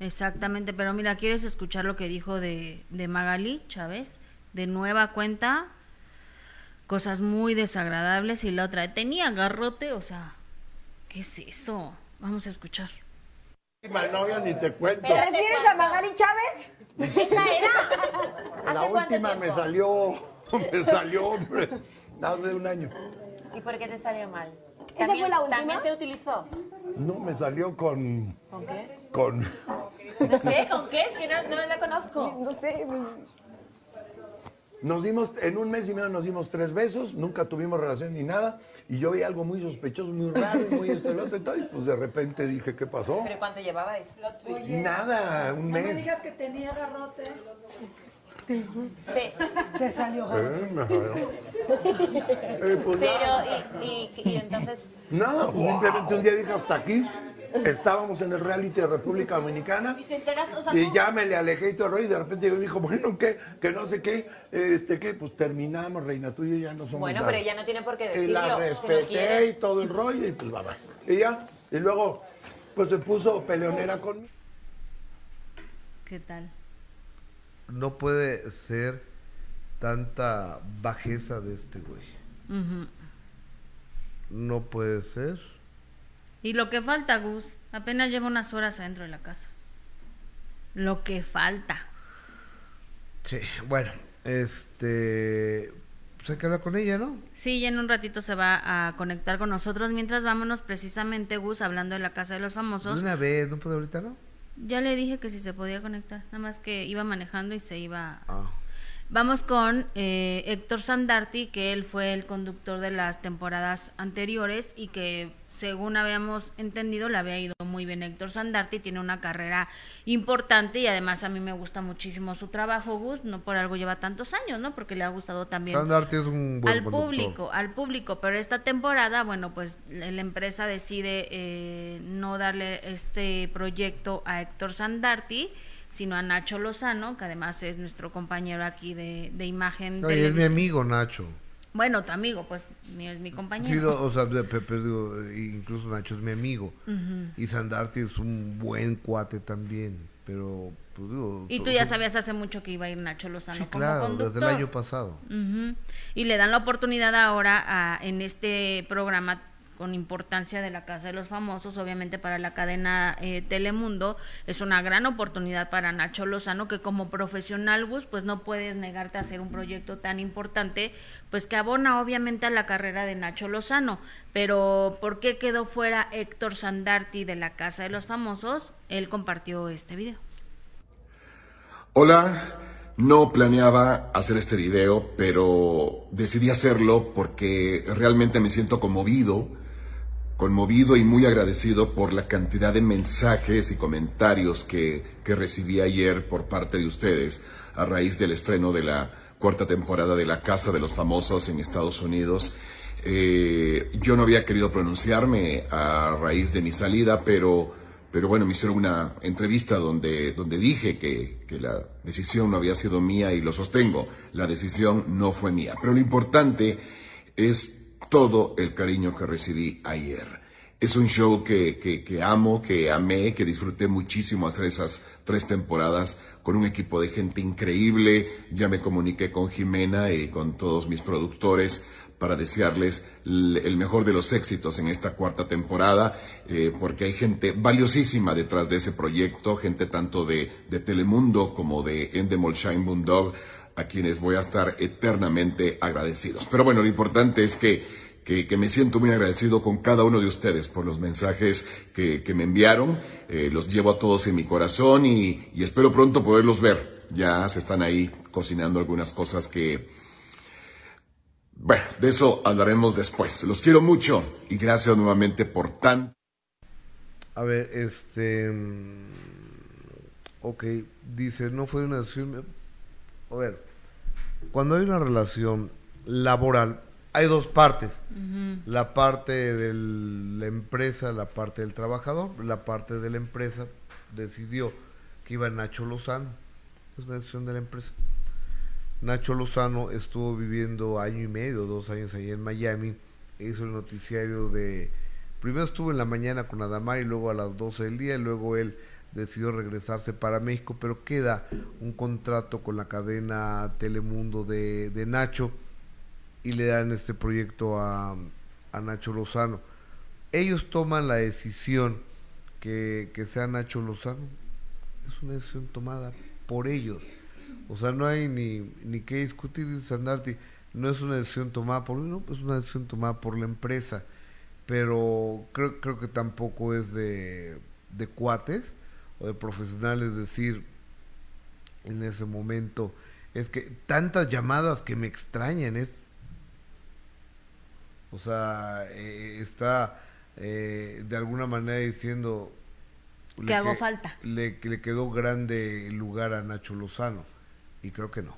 Exactamente, pero mira, ¿quieres escuchar lo que dijo de, de Magali Chávez? De nueva cuenta, cosas muy desagradables y la otra, tenía garrote, o sea, ¿Qué es eso? Vamos a escuchar.
novia ni te cuento.
¿Te refieres a Magali Chávez? ¿Esa
era? La última me salió, me salió, hombre, hace un año.
¿Y por qué te salió mal? ¿Esa fue la última? ¿También te utilizó?
No, me salió con...
¿Con qué?
Con...
No sé, ¿con qué? Es que no, no la conozco.
No sé, nos dimos, en un mes y medio nos dimos tres besos, nunca tuvimos relación ni nada, y yo vi algo muy sospechoso, muy raro, muy esto y lo otro y todo, y pues de repente dije, ¿qué pasó?
¿Pero cuánto llevabais?
Nada, un mes.
No me digas que tenía garrote.
Te, salió
eh,
eh, pues Pero, y, y, y, entonces...
No, simplemente un día dije hasta aquí.
Estábamos en el reality de República Dominicana y, ya me le alejé y todo el rollo y de repente me dijo, bueno, ¿qué? Que no sé qué, este, ¿qué? Pues terminamos, reina tuya y ya no somos
Bueno, pero ella no tiene por qué decirlo.
Y la respeté y todo el rollo y pues va, va. Y ya, y luego, pues se puso peleonera conmigo.
¿Qué tal?
No puede ser tanta bajeza de este güey. No puede ser.
Y lo que falta, Gus, apenas lleva unas horas adentro de la casa. Lo que falta.
Sí, bueno, este, pues hay que hablar con ella, ¿no?
Sí, ya en un ratito se va a conectar con nosotros. Mientras vámonos precisamente, Gus, hablando de la casa de los famosos.
una vez, ¿no puede ahorita, no?
Ya le dije que si se podía conectar, nada más que iba manejando y se iba... Ah. Vamos con eh, Héctor Sandarti, que él fue el conductor de las temporadas anteriores y que según habíamos entendido le había ido muy bien. Héctor Sandarti tiene una carrera importante y además a mí me gusta muchísimo su trabajo, Gus, no por algo lleva tantos años, ¿no? Porque le ha gustado también
Sandarti es un buen
al público, al público, pero esta temporada, bueno, pues la empresa decide eh, no darle este proyecto a Héctor Sandarti sino a Nacho Lozano, que además es nuestro compañero aquí de, de imagen.
No, y es mi amigo Nacho.
Bueno, tu amigo, pues es mi compañero.
Sí, o sea, incluso Nacho es mi amigo. Y Sandarti es un buen cuate también, pero... Pues, digo,
y tú ya sabías hace mucho que iba a ir Nacho Lozano sí, como claro,
desde el año pasado.
Y le dan la oportunidad ahora a, en este programa con importancia de la Casa de los Famosos, obviamente para la cadena eh, Telemundo, es una gran oportunidad para Nacho Lozano, que como profesional bus, pues no puedes negarte a hacer un proyecto tan importante, pues que abona obviamente a la carrera de Nacho Lozano. Pero ¿por qué quedó fuera Héctor Sandarti de la Casa de los Famosos? Él compartió este video.
Hola, no planeaba hacer este video, pero decidí hacerlo porque realmente me siento conmovido conmovido y muy agradecido por la cantidad de mensajes y comentarios que, que, recibí ayer por parte de ustedes a raíz del estreno de la cuarta temporada de La Casa de los Famosos en Estados Unidos. Eh, yo no había querido pronunciarme a raíz de mi salida, pero, pero bueno, me hicieron una entrevista donde, donde dije que, que la decisión no había sido mía y lo sostengo. La decisión no fue mía. Pero lo importante es todo el cariño que recibí ayer. Es un show que, amo, que amé, que disfruté muchísimo hacer esas tres temporadas con un equipo de gente increíble. Ya me comuniqué con Jimena y con todos mis productores para desearles el mejor de los éxitos en esta cuarta temporada, eh, porque hay gente valiosísima detrás de ese proyecto, gente tanto de, Telemundo como de Endemol Shine Moondog, a quienes voy a estar eternamente agradecidos. Pero bueno, lo importante es que que, me siento muy agradecido con cada uno de ustedes por los mensajes que, que me enviaron. Eh, los llevo a todos en mi corazón y, y, espero pronto poderlos ver. Ya se están ahí cocinando algunas cosas que... Bueno, de eso hablaremos después. Los quiero mucho y gracias nuevamente por tan...
A ver, este... Mm, ok, dice, no fue una... A ver, cuando hay una relación laboral, hay dos partes. La parte de la empresa, la parte del trabajador. La parte de la empresa decidió que iba Nacho Lozano. Es una decisión de la empresa. Nacho Lozano estuvo viviendo año y medio, dos años ahí en Miami. Hizo el noticiario de... Primero estuvo en la mañana con Adamar y luego a las 12 del día. Y luego él decidió regresarse para México, pero queda un contrato con la cadena Telemundo de, de Nacho y le dan este proyecto a, Nacho Lozano. Ellos toman la decisión que, sea Nacho Lozano. Es una decisión tomada por ellos. O sea, no hay ni, ni que discutir, dice Sandarti. No es una decisión tomada por uno, es una decisión tomada por la empresa. Pero creo, creo que tampoco es de, de cuates o de profesionales decir en ese momento. Es que tantas llamadas que me extrañan, es o sea, eh, está eh, de alguna manera diciendo...
Que hago falta.
Le, le quedó grande lugar a Nacho Lozano. Y creo que no.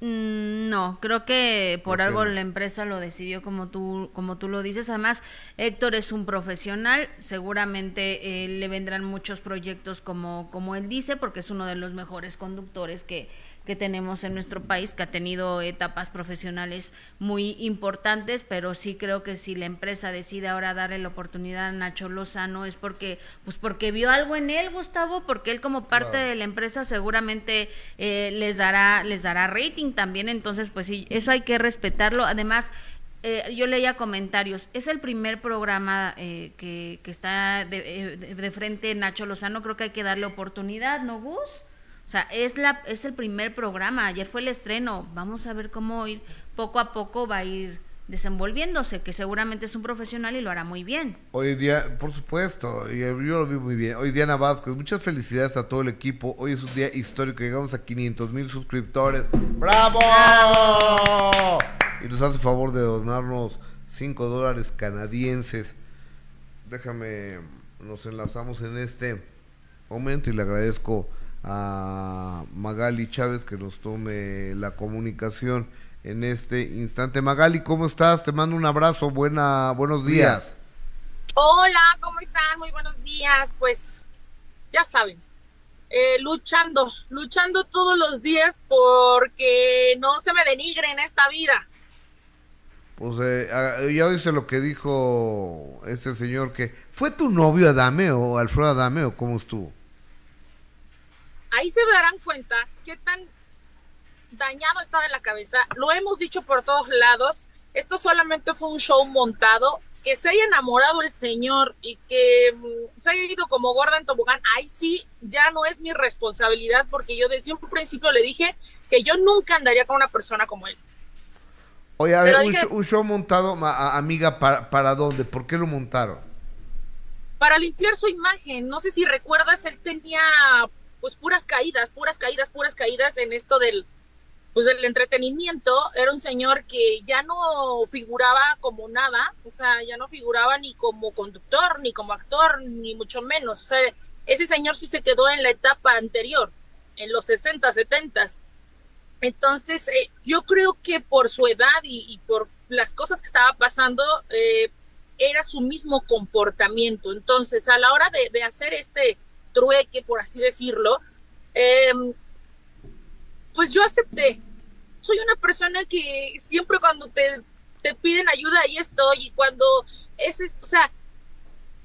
Mm, no, creo que por algo la empresa lo decidió como tú, como tú lo dices. Además, Héctor es un profesional, seguramente eh, le vendrán muchos proyectos como, como él dice, porque es uno de los mejores conductores que, que tenemos en nuestro país, que ha tenido etapas profesionales muy importantes, pero sí creo que si la empresa decide ahora darle la oportunidad a Nacho Lozano es porque, pues porque vio algo en él, Gustavo, porque él como parte de la empresa seguramente eh, les dará, les dará rating también, entonces pues sí, eso hay que respetarlo. Además, eh, yo leía comentarios, es el primer programa eh, que, que, está de, de, frente Nacho Lozano, creo que hay que darle oportunidad, ¿no, Gus? O sea, es, la, es el primer programa, ayer fue el estreno, vamos a ver cómo ir, poco a poco va a ir desenvolviéndose, que seguramente es un profesional y lo hará muy bien.
Hoy día, por supuesto, yo lo vi muy bien. Hoy Diana Vázquez, muchas felicidades a todo el equipo. Hoy es un día histórico, llegamos a 500 mil suscriptores. ¡Bravo! Y nos hace favor de donarnos 5 dólares canadienses. Déjame, nos enlazamos en este momento y le agradezco a Magali Chávez que nos tome la comunicación en este instante. Magali, ¿cómo estás? Te mando un abrazo, buena, buenos días.
Hola, ¿cómo están? Muy buenos días. Pues ya saben, eh, luchando, luchando todos los días porque no se me denigre en esta vida.
Pues eh, ya oíste lo que dijo este señor que fue tu novio Adame o Alfredo Adame o cómo estuvo
ahí se darán cuenta qué tan dañado está de la cabeza. Lo hemos dicho por todos lados. Esto solamente fue un show montado. Que se haya enamorado el señor y que mm, se haya ido como gorda en tobogán, ahí sí ya no es mi responsabilidad porque yo desde un principio le dije que yo nunca andaría con una persona como él.
Oye, a ver, un, show, montado, amiga, ¿para, ¿para dónde? ¿Por qué lo montaron?
Para limpiar su imagen. No sé si recuerdas, él tenía pues puras caídas, puras caídas, puras caídas en esto del, pues del entretenimiento. Era un señor que ya no figuraba como nada, o sea, ya no figuraba ni como conductor, ni como actor, ni mucho menos. Ese señor sí se quedó en la etapa anterior, en los 60, 70. Entonces, eh, yo creo que por su edad y, por las cosas que estaba pasando, eh, era su mismo comportamiento. Entonces, a la hora de hacer este trueque, por así decirlo, em, pues yo acepté. Soy una persona que siempre cuando te, te piden ayuda, ahí estoy. Y cuando es, o sea,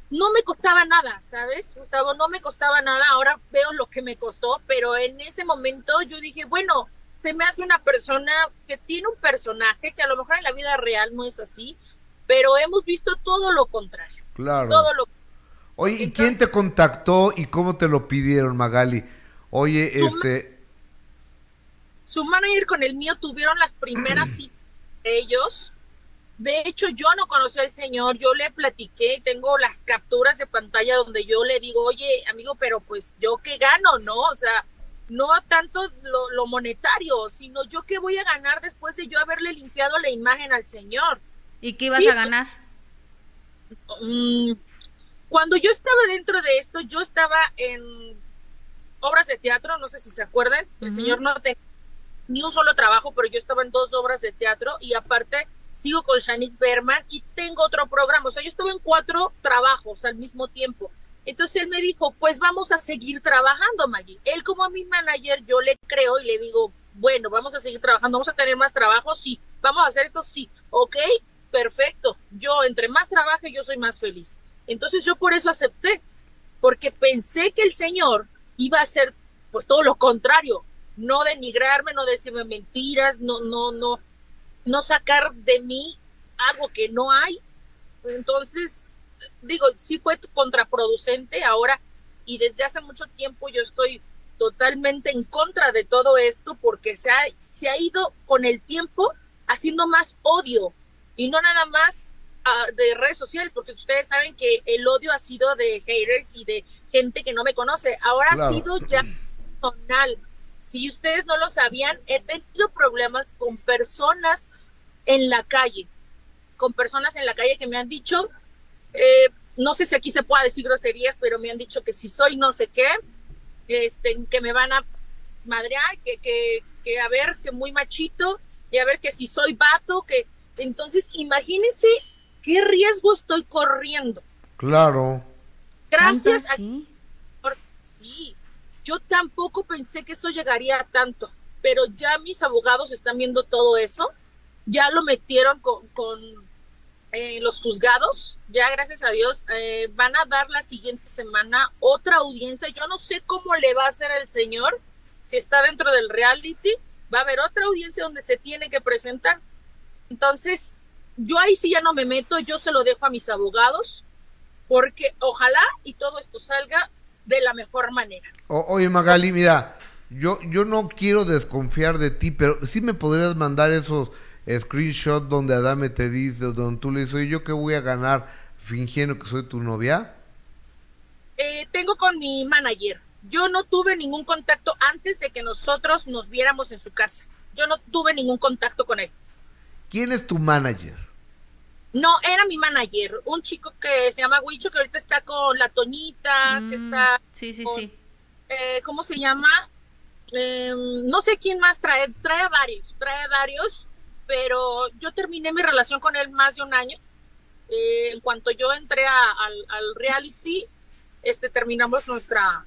no me costaba nada, ¿sabes? Gustavo, no me costaba nada. Ahora veo lo que me costó, pero en ese momento yo dije, bueno, se me hace una persona que tiene un personaje que a lo mejor en la vida real no es así, pero hemos visto todo lo contrario.
Claro.
Todo lo
Oye, ¿y quién te contactó y cómo te lo pidieron, Magali? Oye, este...
Su manager con el mío tuvieron las primeras citas ellos. De hecho, yo no conocí al señor, yo le platiqué, tengo las capturas de pantalla donde yo le digo, oye, amigo, pero pues yo qué gano, ¿no? O sea, no tanto lo, monetario, sino yo qué voy a ganar después de yo haberle limpiado la imagen al señor.
¿Y qué ibas a ganar?
Mm, cuando yo estaba dentro de esto, yo estaba en obras de teatro, no sé si se acuerdan, el señor no tenía ni un solo trabajo, pero yo estaba en dos obras de teatro y aparte sigo con Shanik Berman y tengo otro programa, o sea, yo estaba en cuatro trabajos al mismo tiempo. Entonces él me dijo, pues vamos a seguir trabajando, Maggie. Él como mi manager, yo le creo y le digo, bueno, vamos a seguir trabajando, vamos a tener más trabajo, sí, vamos a hacer esto, sí, ok, perfecto. Yo entre más trabaje, yo soy más feliz. Entonces yo por eso acepté, porque pensé que el Señor iba a hacer pues todo lo contrario, no denigrarme, no decirme mentiras, no, no, no, no sacar de mí algo que no hay. Entonces, digo, sí fue contraproducente ahora y desde hace mucho tiempo yo estoy totalmente en contra de todo esto porque se ha, se ha ido con el tiempo haciendo más odio y no nada más de redes sociales, porque ustedes saben que el odio ha sido de haters y de gente que no me conoce. Ahora ha sido ya personal. Si ustedes no lo sabían, he tenido problemas con personas en la calle, con personas en la calle que me han dicho, eh, no sé si aquí se puede decir groserías, pero me han dicho que si soy no sé qué, este, que me van a madrear, que, que, que a ver, que muy machito, y a ver que si soy vato, que entonces imagínense qué riesgo estoy corriendo.
Claro.
Gracias a... Sí, yo tampoco pensé que esto llegaría a tanto, pero ya mis abogados están viendo todo eso, ya lo metieron con, con eh, los juzgados, ya gracias a Dios, eh, van a dar la siguiente semana otra audiencia. Yo no sé cómo le va a hacer el señor, si está dentro del reality, va a haber otra audiencia donde se tiene que presentar. Entonces, yo ahí sí ya no me meto, yo se lo dejo a mis abogados, porque ojalá y todo esto salga de la mejor manera.
oye, Magali, mira, yo, yo no quiero desconfiar de ti, pero sí me podrías mandar esos screenshot donde Adame te dice, donde tú le dices, oye, ¿yo qué voy a ganar fingiendo que soy tu novia?
Eh, tengo con mi manager. Yo no tuve ningún contacto antes de que nosotros nos viéramos en su casa. Yo no tuve ningún contacto con él.
¿Quién es tu manager?
No, era mi manager, un chico que se llama Huicho, que ahorita está con la Toñita, que mm, está...
Sí, sí, sí.
Eh, ¿Cómo se llama? Em, no sé quién más trae, trae a varios, trae a varios, pero yo terminé mi relación con él más de un año. Eh, en cuanto yo entré al, reality, este terminamos nuestra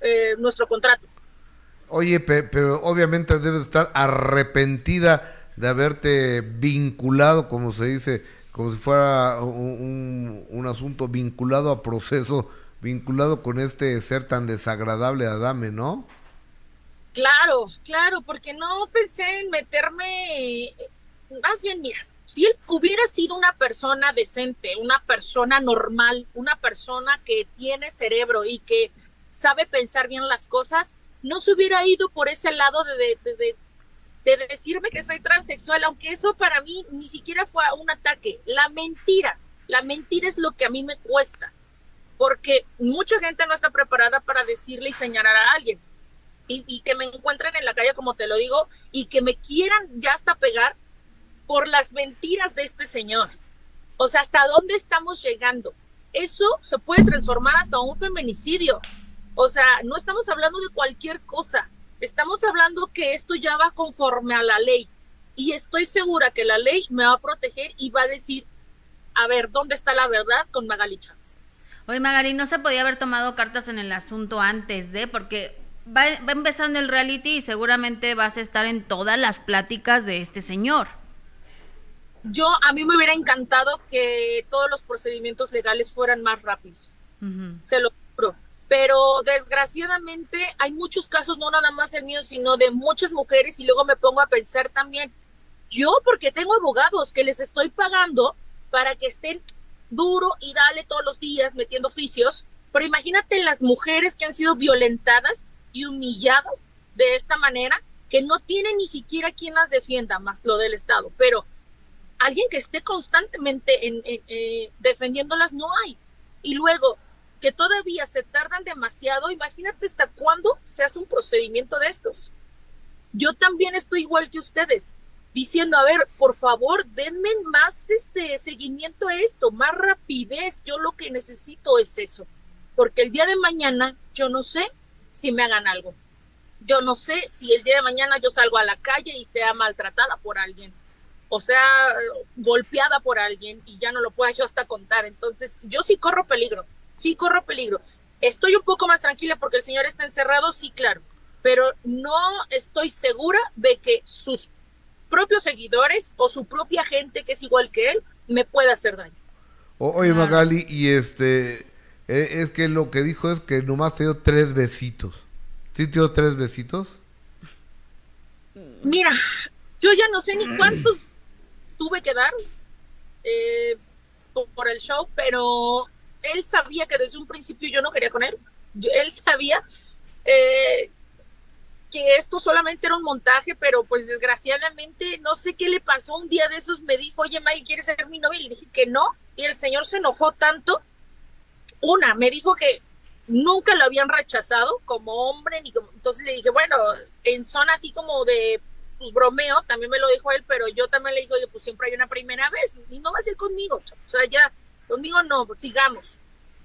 eh, nuestro contrato.
Oye, pero obviamente debes estar arrepentida de haberte vinculado, como se dice, como si fuera un, un asunto vinculado a proceso, vinculado con este ser tan desagradable Adame, ¿no?
Claro, claro, porque no pensé en meterme, más bien, mira, si él hubiera sido una persona decente, una persona normal, una persona que tiene cerebro y que sabe pensar bien las cosas, no se hubiera ido por ese lado de, de, de, decirme que soy transexual, aunque eso para mí ni siquiera fue un ataque. La mentira, la mentira es lo que a mí me cuesta, porque mucha gente no está preparada para decirle y señalar a alguien y, que me encuentren en la calle, como te lo digo, y que me quieran ya hasta pegar por las mentiras de este señor. O sea, ¿hasta dónde estamos llegando? Eso se puede transformar hasta un feminicidio. O sea, no estamos hablando de cualquier cosa. Estamos hablando que esto ya va conforme a la ley. Y estoy segura que la ley me va a proteger y va a decir, a ver, ¿dónde está la verdad con Magali Chávez?
Oye, Magali, no se podía haber tomado cartas en el asunto antes de, porque va, empezando el reality y seguramente vas a estar en todas las pláticas de este señor.
Yo, a mí me hubiera encantado que todos los procedimientos legales fueran más rápidos. Se lo. Pero desgraciadamente hay muchos casos, no nada más el mío, sino de muchas mujeres y luego me pongo a pensar también, yo porque tengo abogados que les estoy pagando para que estén duro y dale todos los días metiendo oficios, pero imagínate las mujeres que han sido violentadas y humilladas de esta manera que no tienen ni siquiera quien las defienda más lo del Estado, pero alguien que esté constantemente en, eh, defendiéndolas no hay. Y luego, que todavía se tardan demasiado, imagínate hasta cuándo se hace un procedimiento de estos. Yo también estoy igual que ustedes, diciendo, a ver, por favor, denme más este seguimiento a esto, más rapidez, yo lo que necesito es eso, porque el día de mañana yo no sé si me hagan algo. Yo no sé si el día de mañana yo salgo a la calle y sea maltratada por alguien, o sea, golpeada por alguien y ya no lo puedo yo hasta contar. Entonces, yo sí corro peligro, sí corro peligro. Estoy un poco más tranquila porque el señor está encerrado, sí, claro, pero no estoy segura de que sus propios seguidores o su propia gente que es igual que él me pueda hacer daño.
oye, Magali, y este, eh, es que lo que dijo es que nomás te dio tres besitos. ¿Sí te dio tres besitos?
Mira, yo ya no sé ni cuántos tuve que dar eh, por el show, pero él sabía que desde un principio yo no quería con él. él sabía eh, que esto solamente era un montaje, pero pues desgraciadamente no sé qué le pasó. Un día de esos me dijo, oye, May, ¿quieres ser mi novia? Y le dije que no. Y el señor se enojó tanto una, me dijo que nunca lo habían rechazado como hombre, ni como, entonces le dije, bueno, en zona así como de pues bromeo, también me lo dijo él, pero yo también le dije, pues siempre hay una primera vez, y no va a ser conmigo, o sea, ya, conmigo no, sigamos.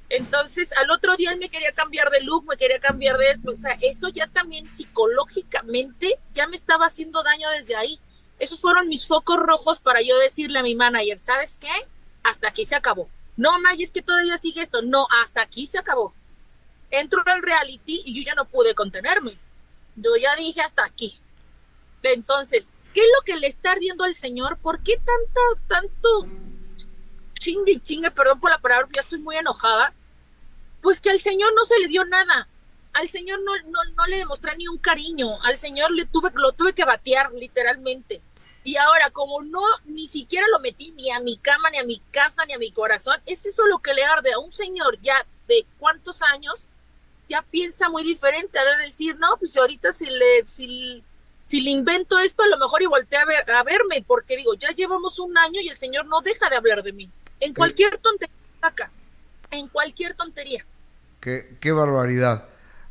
Entonces, al otro día me quería cambiar de look, me quería cambiar de esto. O sea, eso ya también psicológicamente ya me estaba haciendo daño desde ahí. Esos fueron mis focos rojos para yo decirle a mi manager, ¿sabes qué? Hasta aquí se acabó. No, May, es que todavía sigue esto. No, hasta aquí se acabó. Entro al reality y yo ya no pude contenerme. Yo ya dije hasta aquí. Entonces, ¿qué es lo que le está ardiendo al Señor? ¿Por qué tanto, tanto chingue chingue, perdón por la palabra, ya estoy muy enojada? Pues que al Señor no se le dio nada. Al Señor no, no, no le demostré ni un cariño. Al Señor le tuve, lo tuve que batear, literalmente. Y ahora, como no, ni siquiera lo metí ni a mi cama, ni a mi casa, ni a mi corazón, es eso lo que le arde a un señor ya de cuántos años, ya piensa muy diferente, ha de decir, no, pues ahorita si le, si, si le invento esto, a lo mejor y voltea a verme, porque digo, ya llevamos un año y el señor no deja de hablar de mí. En cualquier tontería acá, en cualquier tontería.
Qué, qué barbaridad.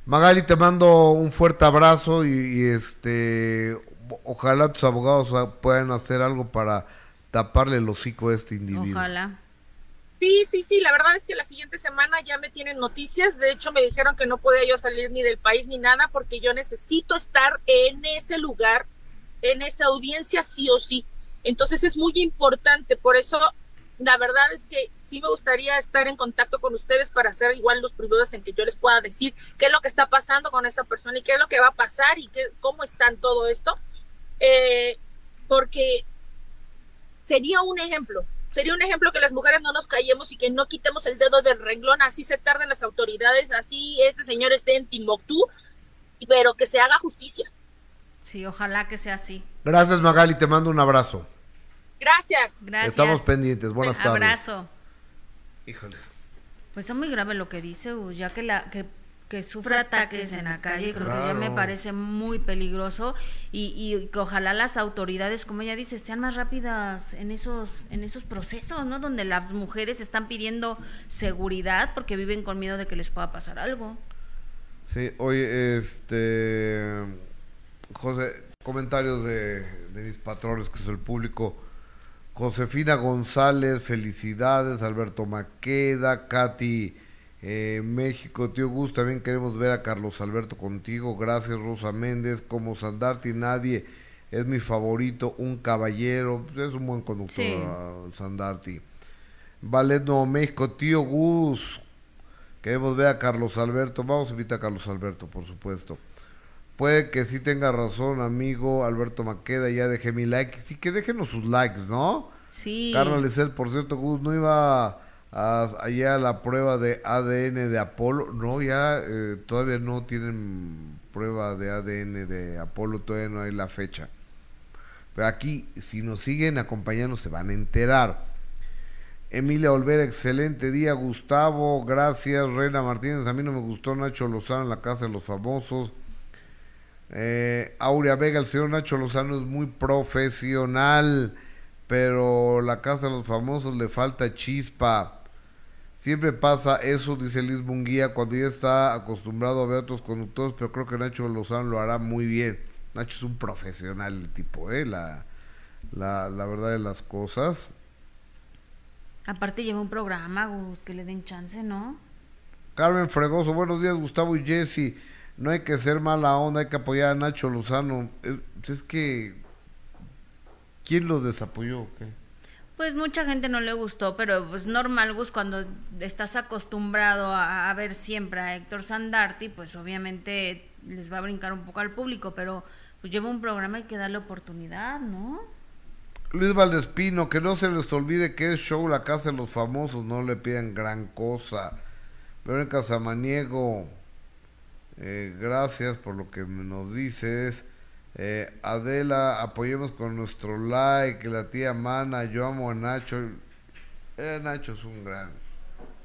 Magali, te mando un fuerte abrazo y, este ojalá tus abogados puedan hacer algo para taparle el hocico a este individuo.
Ojalá.
Sí, sí, sí, la verdad es que la siguiente semana ya me tienen noticias, de hecho me dijeron que no podía yo salir ni del país ni nada porque yo necesito estar en ese lugar, en esa audiencia sí o sí. Entonces es muy importante, por eso la verdad es que sí me gustaría estar en contacto con ustedes para hacer igual los primeros en que yo les pueda decir qué es lo que está pasando con esta persona y qué es lo que va a pasar y qué, cómo están todo esto, eh, porque sería un ejemplo, sería un ejemplo que las mujeres no nos callemos y que no quitemos el dedo del renglón, así se tardan las autoridades, así este señor esté en Timbuktu, pero que se haga justicia.
Sí, ojalá que sea así.
Gracias Magali, te mando un abrazo.
Gracias.
Gracias.
Estamos pendientes. Buenas tardes.
Abrazo.
Híjole.
Pues es muy grave lo que dice, ya que la que, que sufre ataques en la calle, creo que ya me parece muy peligroso y, y, que ojalá las autoridades, como ella dice, sean más rápidas en esos en esos procesos, ¿no? Donde las mujeres están pidiendo seguridad porque viven con miedo de que les pueda pasar algo.
Sí, hoy este José, comentarios de, de mis patrones que es el público Josefina González, felicidades, Alberto Maqueda, Katy eh, México, tío Gus, también queremos ver a Carlos Alberto contigo, gracias Rosa Méndez, como Sandarti, nadie es mi favorito, un caballero, es un buen conductor Sandarti. Ballet Nuevo México, tío Gus, queremos ver a Carlos Alberto, vamos a invitar a Carlos Alberto, por supuesto. Puede que sí tenga razón, amigo Alberto Maqueda, ya dejé mi like. Sí, que déjenos sus likes, ¿no?
Sí.
Carlos Lecel, por cierto, Gus, no iba a, allá a la prueba de ADN de Apolo. No, ya eh, todavía no tienen prueba de ADN de Apolo, todavía no hay la fecha. Pero aquí, si nos siguen acompañando, se van a enterar. Emilia Olvera, excelente día. Gustavo, gracias. Reina Martínez, a mí no me gustó Nacho Lozano en la Casa de los Famosos. Eh, Aurea Vega, el señor Nacho Lozano es muy profesional, pero la casa de los famosos le falta chispa. Siempre pasa eso, dice Liz Munguía, cuando ya está acostumbrado a ver a otros conductores, pero creo que Nacho Lozano lo hará muy bien. Nacho es un profesional el tipo, ¿eh? La, la, la verdad de las cosas.
Aparte lleva un programa, Gus, que le den chance, ¿no?
Carmen Fregoso, buenos días, Gustavo y Jesse no hay que ser mala onda, hay que apoyar a Nacho Lozano. Es, que, ¿quién lo desapoyó? ¿Qué?
Pues mucha gente no le gustó, pero pues normal, Gus, cuando estás acostumbrado a, ver siempre a Héctor Sandarti, pues obviamente les va a brincar un poco al público, pero pues lleva un programa, hay que darle oportunidad, ¿no?
Luis Valdespino, que no se les olvide que es show La Casa de los Famosos, no le pidan gran cosa. en Casamaniego, eh, gracias por lo que nos dices. Eh, Adela, apoyemos con nuestro like. La tía Mana, yo amo a Nacho. Eh, Nacho es un gran,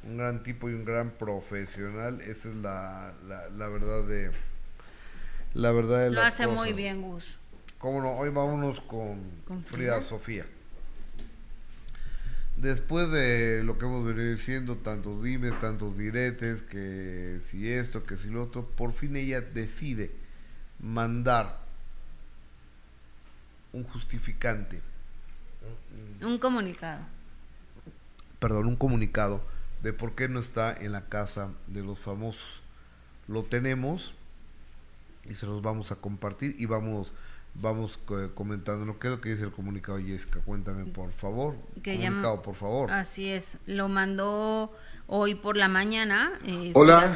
un gran tipo y un gran profesional. Esa es la, la, verdad de la verdad de
Lo hace muy bien, Gus.
Cómo no, hoy vámonos con, Frida Sofía después de lo que hemos venido diciendo, tantos dimes, tantos diretes, que si esto, que si lo otro, por fin ella decide mandar un justificante.
Un comunicado.
Perdón, un comunicado de por qué no está en la casa de los famosos. Lo tenemos y se los vamos a compartir y vamos vamos comentando lo que es lo que dice el comunicado Jessica cuéntame por favor
que comunicado por favor así es lo mandó hoy por la mañana.
Eh, Hola,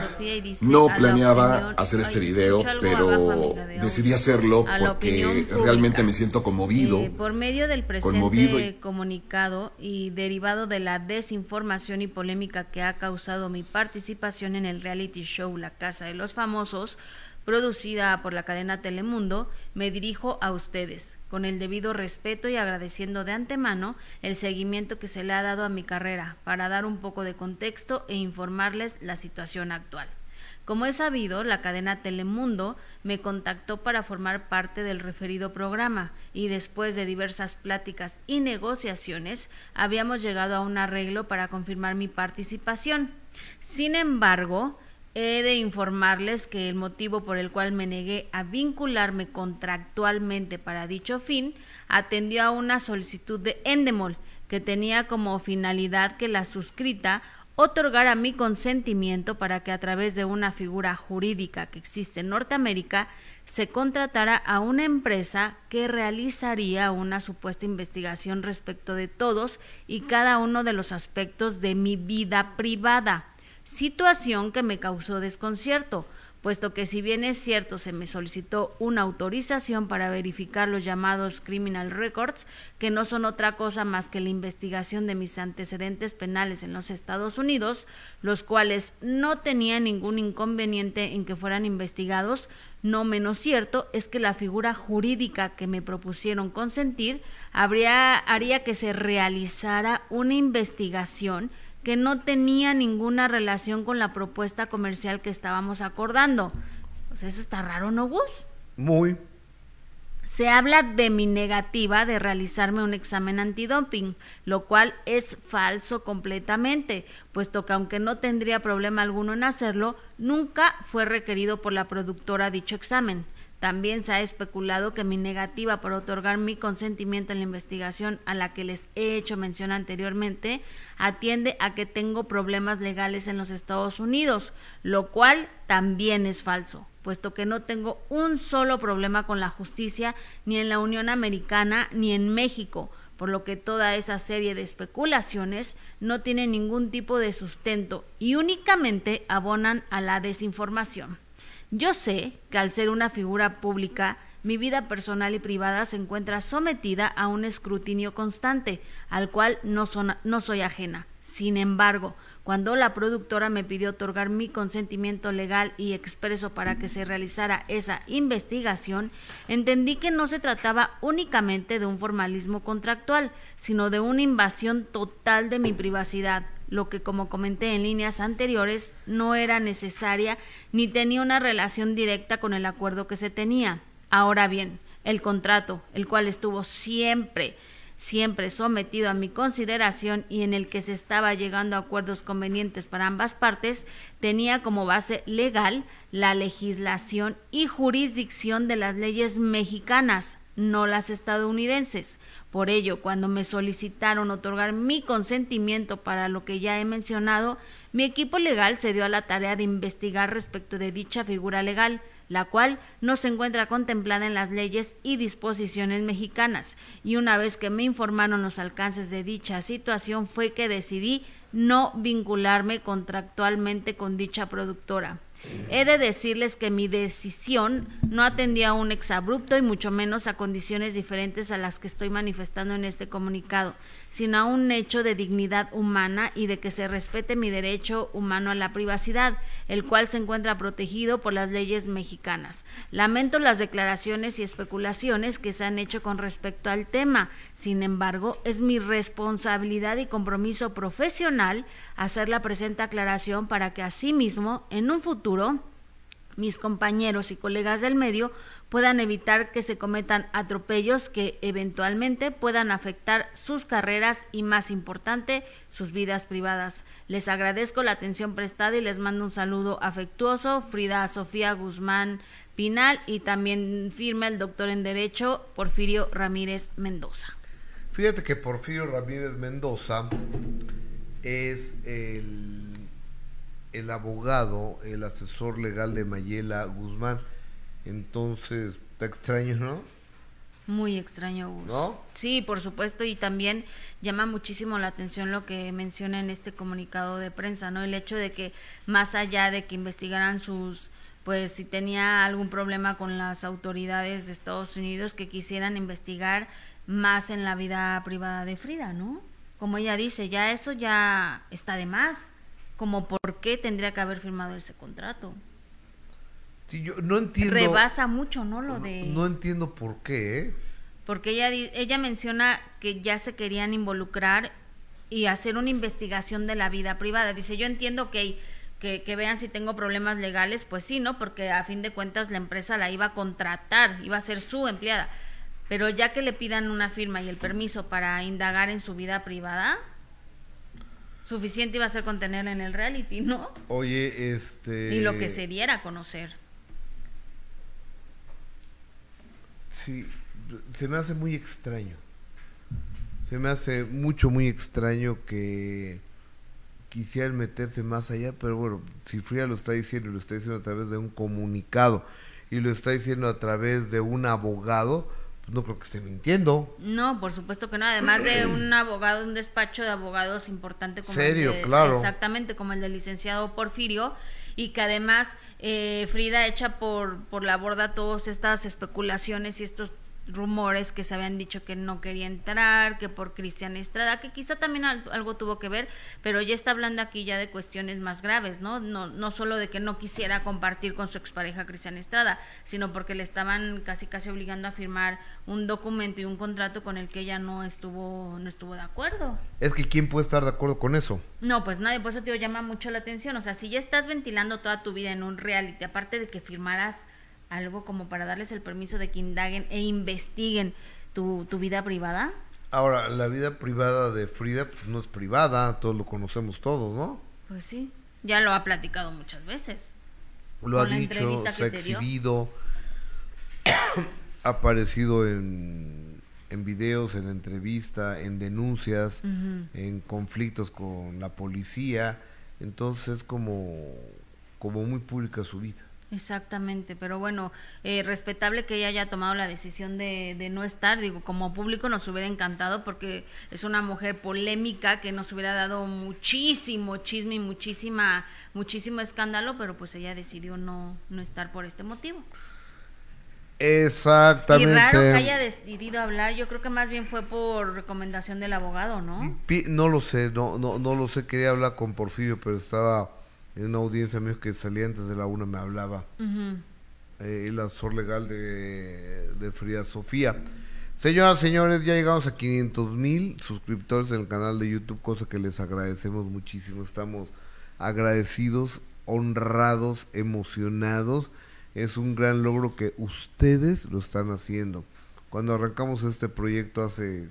no planeaba hacer este video, pero decidí hacerlo porque realmente me siento conmovido. Eh,
por medio del presente comunicado y derivado de la desinformación y polémica que ha causado mi participación en el reality show La Casa de los Famosos, producida por la cadena Telemundo, me dirijo a ustedes, con el debido respeto y agradeciendo de antemano el seguimiento que se le ha dado a mi carrera, para dar un poco de contexto e informarles la situación actual. Como es sabido, la cadena Telemundo me contactó para formar parte del referido programa y después de diversas pláticas y negociaciones habíamos llegado a un arreglo para confirmar mi participación. Sin embargo, He de informarles que el motivo por el cual me negué a vincularme contractualmente para dicho fin atendió a una solicitud de Endemol que tenía como finalidad que la suscrita otorgara mi consentimiento para que a través de una figura jurídica que existe en Norteamérica se contratara a una empresa que realizaría una supuesta investigación respecto de todos y cada uno de los aspectos de mi vida privada situación que me causó desconcierto, puesto que si bien es cierto se me solicitó una autorización para verificar los llamados criminal records, que no son otra cosa más que la investigación de mis antecedentes penales en los Estados Unidos, los cuales no tenían ningún inconveniente en que fueran investigados, no menos cierto es que la figura jurídica que me propusieron consentir habría, haría que se realizara una investigación que no tenía ninguna relación con la propuesta comercial que estábamos acordando. Pues eso está raro, ¿no, Gus?
Muy.
Se habla de mi negativa de realizarme un examen antidoping, lo cual es falso completamente, puesto que aunque no tendría problema alguno en hacerlo, nunca fue requerido por la productora dicho examen. También se ha especulado que mi negativa por otorgar mi consentimiento en la investigación a la que les he hecho mención anteriormente atiende a que tengo problemas legales en los Estados Unidos, lo cual también es falso, puesto que no tengo un solo problema con la justicia ni en la Unión Americana ni en México por lo que toda esa serie de especulaciones no tiene ningún tipo de sustento y únicamente abonan a la desinformación. Yo sé que al ser una figura pública, mi vida personal y privada se encuentra sometida a un escrutinio constante, al cual no, no, soy ajena. Sin embargo, cuando la productora me pidió otorgar mi consentimiento legal y expreso para que se realizara esa investigación, entendí que no se trataba únicamente de un formalismo contractual, sino de una invasión total de mi privacidad, lo que como comenté en líneas anteriores no era necesaria ni tenía una relación directa con el acuerdo que se tenía. Ahora bien, el contrato, el cual estuvo siempre, siempre sometido a mi consideración y en el que se estaba llegando a acuerdos convenientes para ambas partes, tenía como base legal la legislación y jurisdicción de las leyes mexicanas, no las estadounidenses. Por ello, cuando me solicitaron otorgar mi consentimiento para lo que ya he mencionado, mi equipo legal se dio a la tarea de investigar respecto de dicha figura legal, la cual no se encuentra contemplada en las leyes y disposiciones mexicanas. Y una vez que me informaron los alcances de dicha situación fue que decidí no vincularme contractualmente con dicha productora. He de decirles que mi decisión no atendía a un exabrupto y mucho menos a condiciones diferentes a las que estoy manifestando en este comunicado, sino a un hecho de dignidad humana y de que se respete mi derecho humano a la privacidad, el cual se encuentra protegido por las leyes mexicanas. Lamento las declaraciones y especulaciones que se han hecho con respecto al tema. Sin embargo, es mi responsabilidad y compromiso profesional hacer la presente aclaración para que asimismo, en un futuro, mis compañeros y colegas del medio puedan evitar que se cometan atropellos que eventualmente puedan afectar sus carreras y, más importante, sus vidas privadas. Les agradezco la atención prestada y les mando un saludo afectuoso. Frida Sofía Guzmán Pinal y también firma el doctor en Derecho Porfirio Ramírez Mendoza.
Fíjate que Porfirio Ramírez Mendoza es el, el abogado, el asesor legal de Mayela Guzmán. Entonces, está extraño, ¿no?
Muy extraño, ¿No? Sí, por supuesto, y también llama muchísimo la atención lo que menciona en este comunicado de prensa, ¿no? El hecho de que más allá de que investigaran sus, pues si tenía algún problema con las autoridades de Estados Unidos, que quisieran investigar más en la vida privada de Frida, ¿no? Como ella dice, ya eso ya está de más, como por qué tendría que haber firmado ese contrato
yo no entiendo.
Rebasa mucho, ¿no? Lo de.
No, entiendo por qué. ¿eh?
Porque ella, ella menciona que ya se querían involucrar y hacer una investigación de la vida privada. Dice, yo entiendo que, que, que, vean si tengo problemas legales, pues sí, ¿no? Porque a fin de cuentas la empresa la iba a contratar, iba a ser su empleada. Pero ya que le pidan una firma y el permiso para indagar en su vida privada, suficiente iba a ser contener en el reality, ¿no?
Oye, este...
Y lo que se diera a conocer.
Sí, se me hace muy extraño. Se me hace mucho, muy extraño que quisieran meterse más allá, pero bueno, si Fría lo está diciendo, lo está diciendo a través de un comunicado y lo está diciendo a través de un abogado, pues no creo que esté mintiendo.
No, por supuesto que no. Además de un abogado, un despacho de abogados importante como
¿Serio?
el
claro.
exactamente como el del licenciado Porfirio y que además eh, Frida echa por, por la borda todas estas especulaciones y estos rumores que se habían dicho que no quería entrar, que por Cristian Estrada, que quizá también algo tuvo que ver, pero ya está hablando aquí ya de cuestiones más graves, ¿no? No, no solo de que no quisiera compartir con su expareja Cristian Estrada, sino porque le estaban casi casi obligando a firmar un documento y un contrato con el que ella no estuvo, no estuvo de acuerdo.
Es que ¿quién puede estar de acuerdo con eso?
No, pues nadie, por eso te llama mucho la atención, o sea, si ya estás ventilando toda tu vida en un reality, aparte de que firmaras algo como para darles el permiso de que indaguen e investiguen tu, tu vida privada?
Ahora, la vida privada de Frida pues, no es privada, todos lo conocemos todos, ¿no?
Pues sí, ya lo ha platicado muchas veces.
Lo ha dicho, se ha exhibido, ha aparecido en, en videos, en entrevista, en denuncias, en conflictos con la policía, entonces es como, como muy pública su vida.
Exactamente, pero bueno, eh, respetable que ella haya tomado la decisión de, de, no estar, digo, como público nos hubiera encantado porque es una mujer polémica que nos hubiera dado muchísimo chisme y muchísima, muchísimo escándalo, pero pues ella decidió no, no estar por este motivo.
Exactamente. Y
raro que haya decidido hablar, yo creo que más bien fue por recomendación del abogado, ¿no?
No lo sé, no, no, no lo sé, quería hablar con Porfirio, pero estaba en una audiencia mío que salía antes de la una me hablaba. Eh, el asesor legal de, de Frida Sofía. Señoras, señores, ya llegamos a 500 mil suscriptores en el canal de YouTube, cosa que les agradecemos muchísimo. Estamos agradecidos, honrados, emocionados. Es un gran logro que ustedes lo están haciendo. Cuando arrancamos este proyecto hace,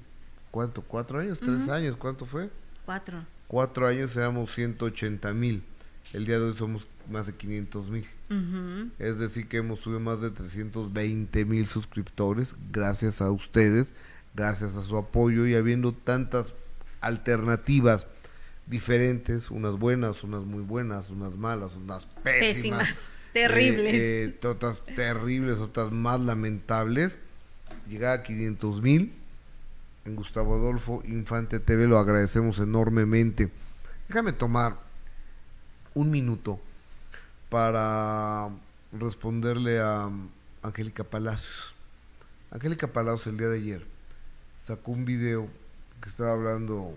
¿cuánto? ¿Cuatro años? ¿Tres años? ¿Cuánto fue?
Cuatro.
Cuatro años éramos 180 mil. El día de hoy somos más de 500 mil. Es decir, que hemos subido más de 320 mil suscriptores gracias a ustedes, gracias a su apoyo y habiendo tantas alternativas diferentes, unas buenas, unas muy buenas, unas malas, unas pésimas. pésimas
terribles.
Eh, eh, otras terribles, otras más lamentables. Llegar a 500 mil en Gustavo Adolfo Infante TV, lo agradecemos enormemente. Déjame tomar un minuto para responderle a Angélica Palacios. Angélica Palacios el día de ayer sacó un video que estaba hablando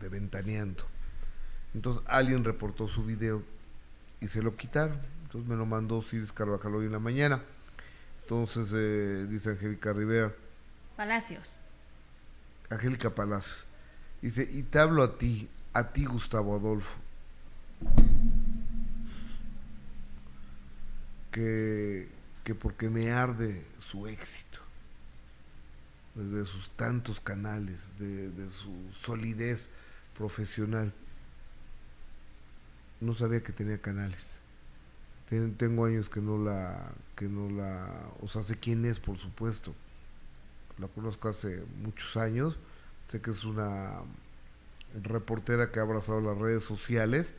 de ventaneando. Entonces alguien reportó su video y se lo quitaron. Entonces me lo mandó Ciris Carvajal hoy en la mañana. Entonces eh, dice Angélica Rivera.
Palacios.
Angélica Palacios. Dice, y te hablo a ti, a ti Gustavo Adolfo que, que porque me arde su éxito, desde sus tantos canales, de, su solidez profesional. No sabía que tenía canales. tengo años que no la, que no la, o sea, sé quién es, por supuesto. La conozco hace muchos años. Sé que es una reportera que ha abrazado las redes sociales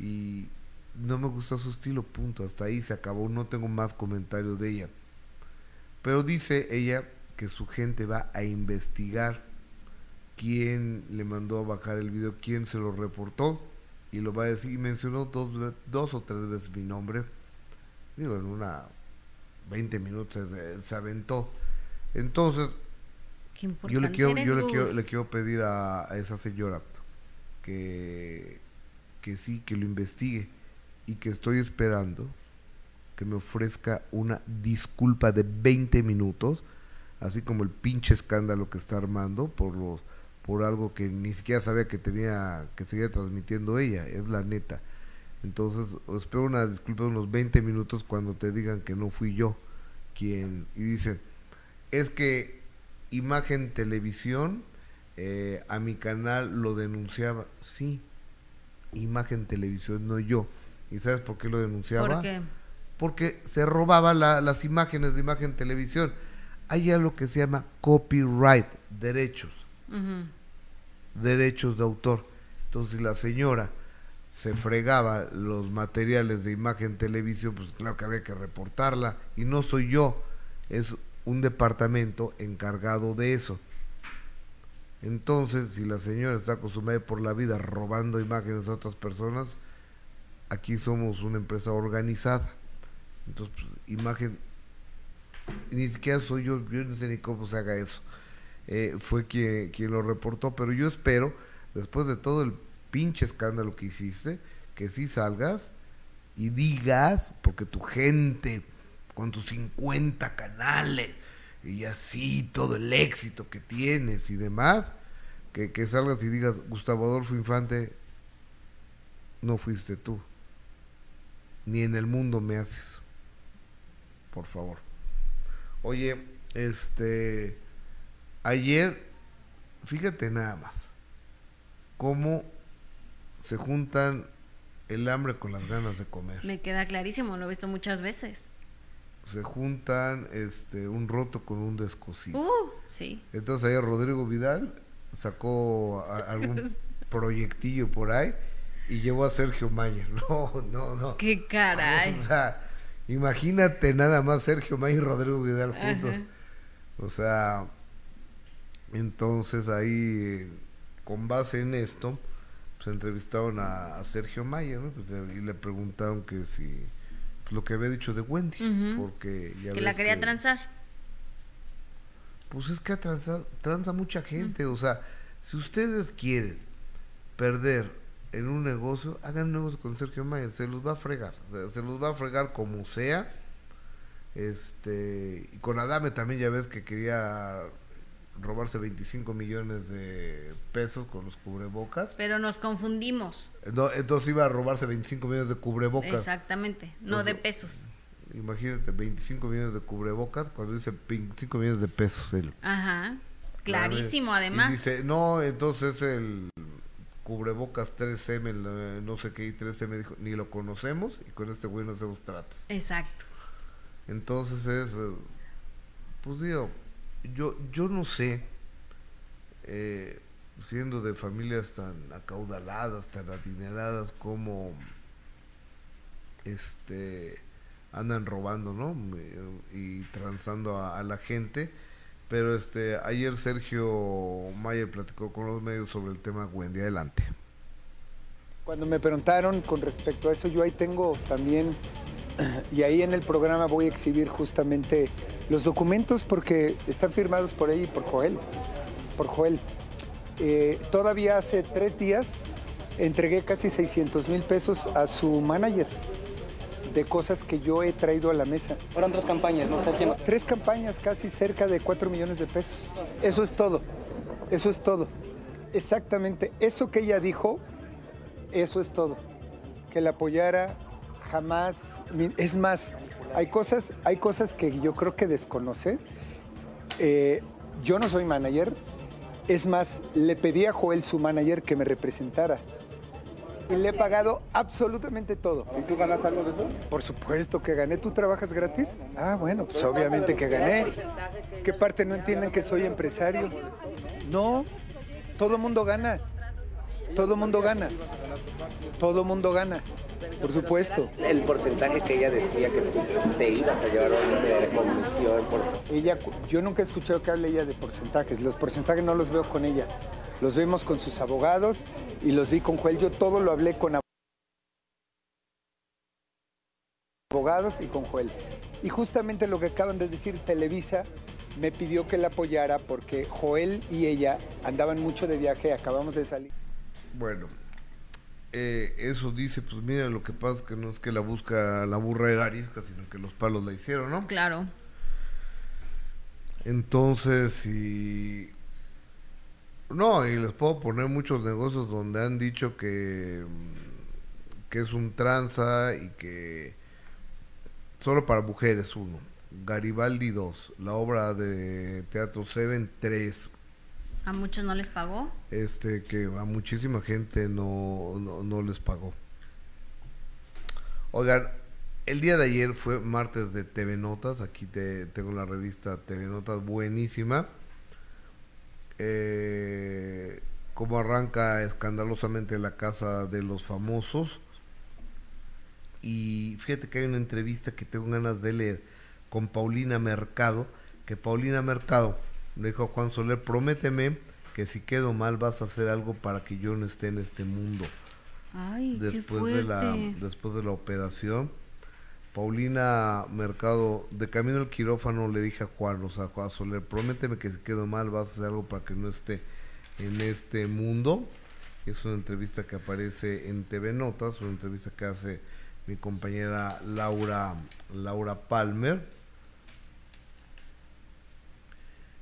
y no me gusta su estilo, punto. Hasta ahí se acabó, no tengo más comentarios de ella. Pero dice ella que su gente va a investigar quién le mandó a bajar el video, quién se lo reportó y lo va a decir. Y mencionó dos, dos o tres veces mi nombre. Digo, en una 20 minutos se, aventó. Entonces, yo le quiero, yo le quiero, le quiero pedir a, esa señora que, que sí, que lo investigue y que estoy esperando que me ofrezca una disculpa de 20 minutos, así como el pinche escándalo que está armando por los por algo que ni siquiera sabía que tenía que seguir transmitiendo ella, es la neta. Entonces, espero una disculpa de unos 20 minutos cuando te digan que no fui yo quien y dicen, es que Imagen Televisión eh, a mi canal lo denunciaba, sí, Imagen Televisión, no yo. ¿Y sabes por qué lo denunciaba? Porque se robaba las imágenes de imagen televisión. Hay algo que se llama copyright, derechos. Derechos de autor. Entonces la señora se fregaba los materiales de imagen televisión, pues claro que había que reportarla. Y no soy yo, es un departamento encargado de eso. Entonces, si la señora está acostumbrada por la vida robando imágenes a otras personas, aquí somos una empresa organizada. Entonces, pues, imagen, ni siquiera soy yo, yo no sé ni cómo se haga eso. Eh, fue quien, quien lo reportó, pero yo espero, después de todo el pinche escándalo que hiciste, que sí salgas y digas, porque tu gente, con tus 50 canales y así todo el éxito que tienes y demás, que, que salgas y digas, Gustavo Adolfo Infante, no fuiste tú ni en el mundo me haces. Por favor. Oye, este, ayer, fíjate nada más, cómo se juntan el hambre con las ganas de comer.
Me queda clarísimo, lo he visto muchas veces.
Se juntan este un roto con un descosido.
Uh, sí.
Entonces ayer Rodrigo Vidal sacó algún proyectillo por ahí y llevó a Sergio Mayer. No, no, no.
Qué caray.
O sea, imagínate nada más Sergio Mayer y Rodrigo Vidal juntos. O sea, entonces ahí, con base en esto, pues entrevistaron a, Sergio Mayer ¿no? Pues, y le preguntaron que si lo que había dicho de Wendy, porque
ya que la quería transar.
Pues es que transa, transa mucha gente, o sea, si ustedes quieren perder en un negocio, hagan un negocio con Sergio Mayer, se los va a fregar, se los va a fregar como sea. Este, y con Adame también ya ves que quería robarse 25 millones de pesos con los cubrebocas.
Pero nos confundimos.
No, entonces iba a robarse 25 millones de cubrebocas.
Exactamente, no de pesos.
Imagínate, 25 millones de cubrebocas cuando dice 25 millones de pesos él.
Ajá, clarísimo además.
Y dice, no, entonces el cubrebocas 3M, no sé qué, y 3M dijo, ni lo conocemos y con este güey no hacemos tratos.
Exacto.
Entonces es, eh, pues digo, yo, yo no sé, eh, siendo de familias tan acaudaladas, tan adineradas, como este andan robando, ¿no? Y transando a la gente pero este, ayer Sergio Mayer platicó con los medios sobre el tema Wendy. Adelante.
Cuando me preguntaron con respecto a eso, yo ahí tengo también, y ahí en el programa voy a exhibir justamente los documentos porque están firmados por ahí por Joel. Por Joel. Eh, todavía hace tres días entregué casi 600 mil pesos a su manager de cosas que yo he traído a la mesa.
Fueron tres campañas, no sé quién.
Tres campañas, casi cerca de cuatro millones de pesos. Eso es todo. Eso es todo. Exactamente. Eso que ella dijo, eso es todo. Que la apoyara jamás. Es más, hay cosas, hay cosas que yo creo que desconoce. Eh, yo no soy manager. Es más, le pedí a Joel, su manager, que me representara. Y le he pagado absolutamente todo.
¿Y tú ganas algo de eso?
Por supuesto que gané. ¿Tú trabajas gratis? Ah, bueno, pues obviamente que gané. ¿Qué parte no entienden que soy empresario? No, todo el mundo gana. Todo mundo gana. Todo mundo gana. Por supuesto.
El porcentaje que ella decía que te ibas a llevar una comisión. Por...
Ella, yo nunca he escuchado que hable ella de porcentajes. Los porcentajes no los veo con ella. Los vemos con sus abogados y los vi con Joel. Yo todo lo hablé con abogados y con Joel. Y justamente lo que acaban de decir Televisa me pidió que la apoyara porque Joel y ella andaban mucho de viaje, acabamos de salir.
Bueno, eh, eso dice, pues mira, lo que pasa es que no es que la busca la burra era arisca, sino que los palos la hicieron, ¿no?
Claro.
Entonces, si... No, y les puedo poner muchos negocios donde han dicho que, que es un tranza y que solo para mujeres uno, Garibaldi 2, la obra de teatro Seven 3,
¿A muchos no les pagó?
Este, que a muchísima gente no, no, les pagó. Oigan, el día de ayer fue martes de TV Notas. Aquí te, tengo la revista TV Notas, buenísima. Eh, cómo arranca escandalosamente la casa de los famosos. Y fíjate que hay una entrevista que tengo ganas de leer con Paulina Mercado. Que Paulina Mercado le dijo Juan Soler, prométeme que si quedo mal vas a hacer algo para que yo no esté en este mundo.
Ay,
después de la después de la operación, Paulina Mercado, de camino al quirófano, le dije a Juan, o sea, Juan Soler, prométeme que si quedo mal vas a hacer algo para que no esté en este mundo. Es una entrevista que aparece en TV Notas, una entrevista que hace mi compañera Laura, Laura Palmer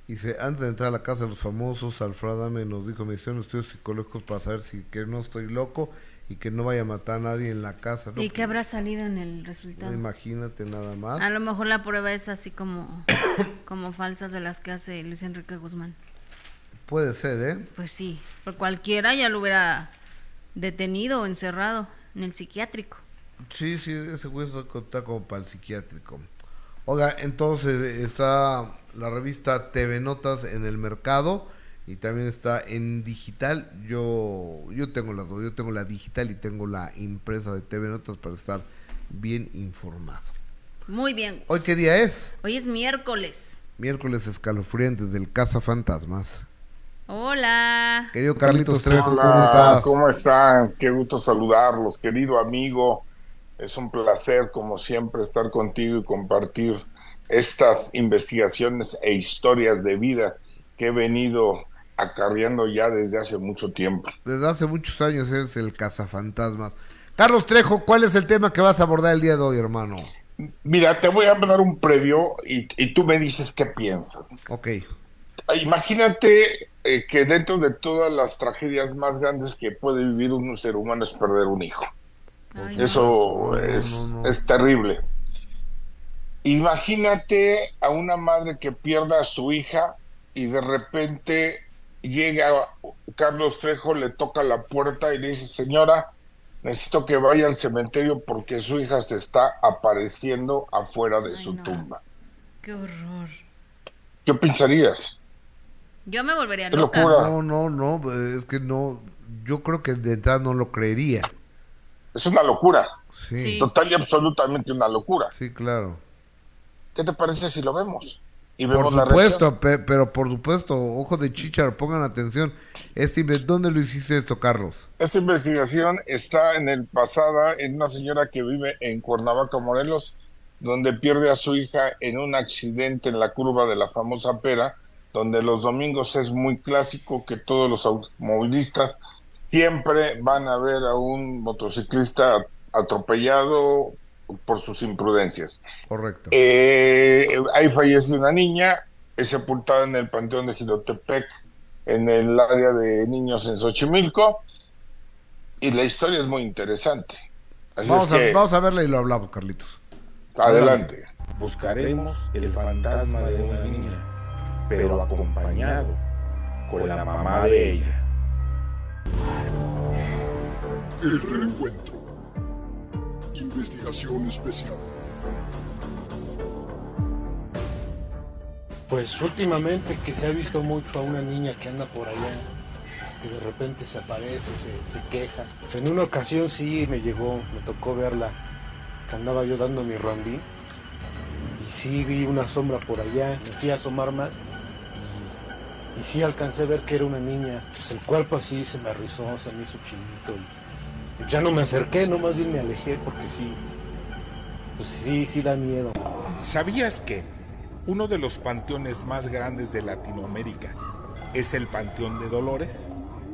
Dice, antes de entrar a la casa de los famosos, Alfredo me nos dijo, me hicieron estudios psicológicos para saber si que no estoy loco y que no vaya a matar a nadie en la casa.
¿Y qué habrá salido en el resultado?
imagínate nada más.
A lo mejor la prueba es así como, como falsas de las que hace Luis Enrique Guzmán.
Puede ser, ¿eh?
Pues sí, por cualquiera ya lo hubiera detenido o encerrado en el psiquiátrico.
Sí, sí, ese güey está como para el psiquiátrico. Oiga, entonces está la revista TV Notas en el mercado y también está en digital. Yo, yo tengo las dos, yo tengo la digital y tengo la impresa de TV Notas para estar bien informado.
Muy bien.
¿Hoy qué día es?
Hoy es miércoles.
Miércoles escalofriantes del Casa Fantasmas.
Hola.
Querido Carlitos Trejo,
¿cómo estás? ¿Cómo están? Qué gusto saludarlos, querido amigo. Es un placer, como siempre, estar contigo y compartir estas investigaciones e historias de vida que he venido acarreando ya desde hace mucho tiempo.
Desde hace muchos años es el cazafantasmas. Carlos Trejo, ¿cuál es el tema que vas a abordar el día de hoy, hermano?
Mira, te voy a dar un previo y, tú me dices qué piensas.
Ok.
Imagínate eh, que dentro de todas las tragedias más grandes que puede vivir un ser humano es perder un hijo. Eso es, terrible. Imagínate a una madre que pierda a su hija y de repente llega Carlos Trejo, le toca la puerta y le dice, señora, necesito que vaya al cementerio porque su hija se está apareciendo afuera de su tumba.
Qué horror.
¿Qué pensarías?
Yo me volvería loca.
No, no, no, es que no, yo creo que de entrada no lo creería.
Es una locura. Sí. Total y absolutamente una locura.
Sí, claro.
¿Qué te parece si lo vemos?
Y vemos por supuesto, pero por supuesto, ojo de chichar, pongan atención. Este, ¿Dónde lo hiciste esto, Carlos?
Esta investigación está en el pasada en una señora que vive en Cuernavaca, Morelos, donde pierde a su hija en un accidente en la curva de la famosa pera, donde los domingos es muy clásico que todos los automovilistas siempre van a ver a un motociclista atropellado por sus imprudencias.
Correcto.
Eh, ahí fallece una niña, es sepultada en el Panteón de Gilotepec, en el área de niños en Xochimilco, y la historia es muy interesante.
vamos, a, vamos a verla y lo hablamos, Carlitos.
Adelante.
Buscaremos el fantasma de una niña, pero acompañado con la mamá de ella.
El reencuentro. Investigación especial.
Pues últimamente que se ha visto mucho a una niña que anda por allá que de repente se aparece, se, queja. En una ocasión sí me llegó, me tocó verla, que andaba yo dando mi rondín, y sí vi una sombra por allá, me fui a asomar más, y, sí alcancé a ver que era una niña, pues el cuerpo así se me rizó, se me hizo chinito, ya no me acerqué, no más bien me alejé porque sí, pues sí, sí da miedo.
¿Sabías que uno de los panteones más grandes de Latinoamérica es el Panteón de Dolores?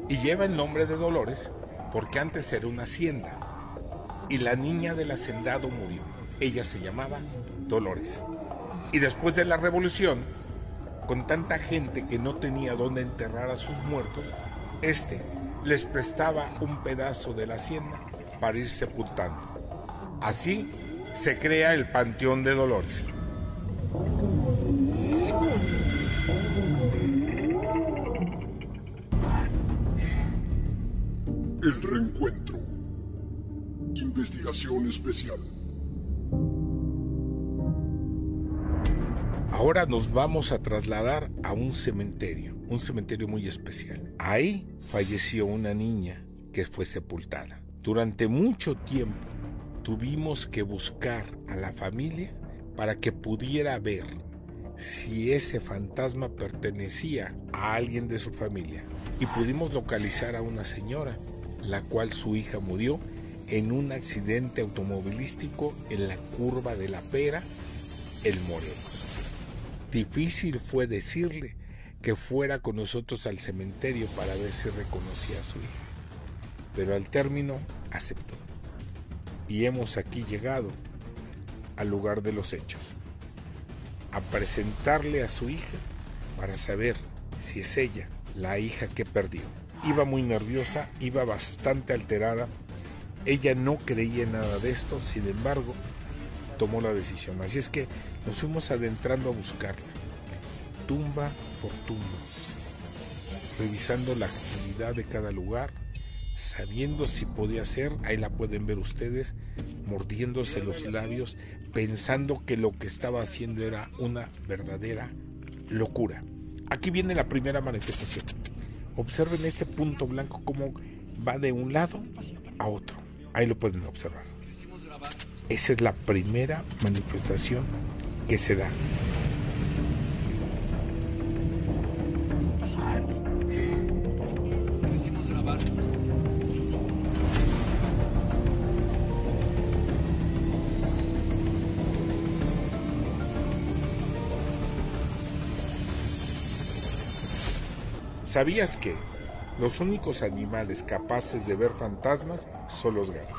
Y lleva el nombre de Dolores porque antes era una hacienda y la niña del hacendado murió. Ella se llamaba Dolores. Y después de la revolución, con tanta gente que no tenía dónde enterrar a sus muertos, este les prestaba un pedazo de la hacienda para ir sepultando. Así se crea el Panteón de Dolores.
El reencuentro. Investigación especial.
Ahora nos vamos a trasladar a un cementerio, un cementerio muy especial. Ahí falleció una niña que fue sepultada. Durante mucho tiempo tuvimos que buscar a la familia para que pudiera ver si ese fantasma pertenecía a alguien de su familia. Y pudimos localizar a una señora, la cual su hija murió en un accidente automovilístico en la curva de la Pera, el Morelos. Difícil fue decirle que fuera con nosotros al cementerio para ver si reconocía a su hija. Pero al término aceptó y hemos aquí llegado al lugar de los hechos, a presentarle a su hija para saber si es ella la hija que perdió. Iba muy nerviosa, iba bastante alterada, ella no creía en nada de esto, sin embargo, tomó la decisión. Así es que nos fuimos adentrando a buscarla, tumba por tumba, revisando la actividad de cada lugar, sabiendo si podía ser, ahí la pueden ver ustedes, mordiéndose los labios, pensando que lo que estaba haciendo era una verdadera locura. Aquí viene la primera manifestación. Observen ese punto blanco como va de un lado a otro. Ahí lo pueden observar. Esa es la primera manifestación que se da. ¿Sabías que los únicos animales capaces de ver fantasmas son los gatos?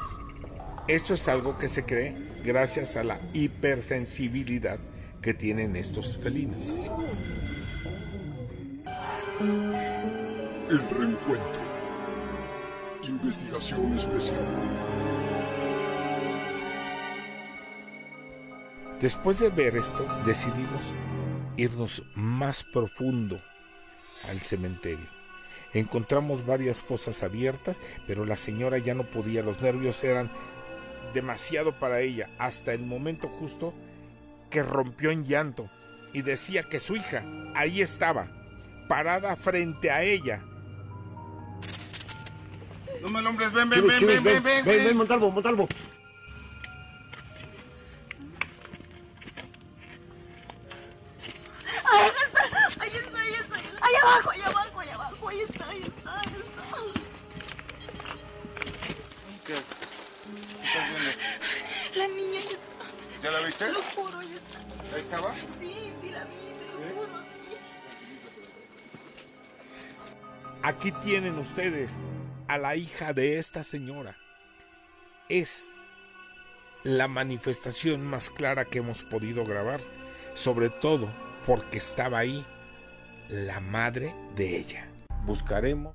Esto es algo que se cree gracias a la hipersensibilidad que tienen estos felinos.
El reencuentro. Investigación especial.
Después de ver esto, decidimos irnos más profundo al cementerio. Encontramos varias fosas abiertas, pero la señora ya no podía, los nervios eran demasiado para ella, hasta el momento justo que rompió en llanto y decía que su hija ahí estaba, parada frente a ella.
No me ven, ven, ven, ven, ven, ven, ven, ven,
Montalvo, Montalvo.
Abajo, ahí abajo, ahí abajo. Ahí está, ahí está, ahí está. ¿Qué? estás viendo? La niña ya está.
¿Ya la viste?
Te lo juro, ya está.
¿Ahí estaba?
Sí, sí la vi, te lo juro.
Aquí tienen ustedes a la hija de esta señora. Es la manifestación más clara que hemos podido grabar, sobre todo porque estaba ahí la madre de ella. Buscaremos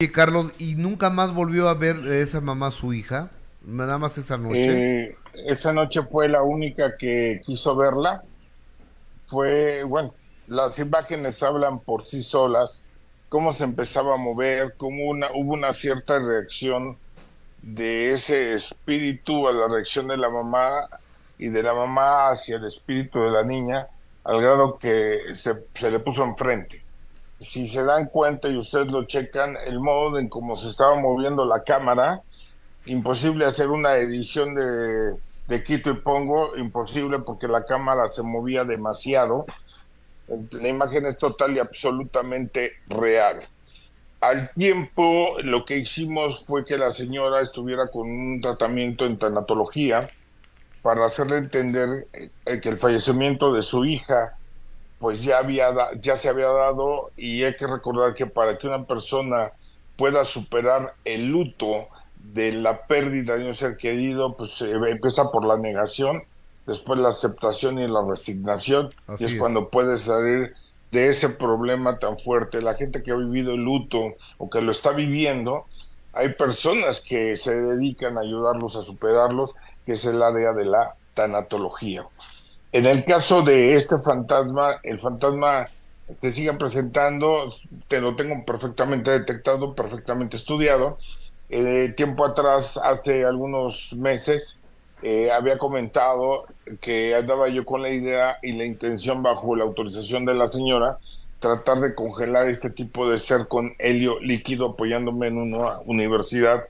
Y Carlos, ¿y nunca más volvió a ver esa mamá su hija? Nada más esa noche.
Eh, esa noche fue la única que quiso verla. Fue, bueno, las imágenes hablan por sí solas cómo se empezaba a mover, cómo una, hubo una cierta reacción de ese espíritu a la reacción de la mamá y de la mamá hacia el espíritu de la niña, al grado que se, se le puso enfrente. Si se dan cuenta y ustedes lo checan, el modo en cómo se estaba moviendo la cámara, imposible hacer una edición de, de Quito y Pongo, imposible porque la cámara se movía demasiado. La imagen es total y absolutamente real. Al tiempo, lo que hicimos fue que la señora estuviera con un tratamiento en tanatología para hacerle entender eh, que el fallecimiento de su hija pues ya había ya se había dado y hay que recordar que para que una persona pueda superar el luto de la pérdida de un ser querido, pues empieza por la negación, después la aceptación y la resignación, y es, cuando puede salir de ese problema tan fuerte. La gente que ha vivido el luto o que lo está viviendo, hay personas que se dedican a ayudarlos a superarlos, que es el área de la tanatología. En el caso de este fantasma, el fantasma se sigue presentando, te lo tengo perfectamente detectado, perfectamente estudiado, eh, tiempo atrás, hace algunos meses, eh, había comentado que andaba yo con la idea y la intención, bajo la autorización de la señora, tratar de congelar este tipo de ser con helio líquido apoyándome en una universidad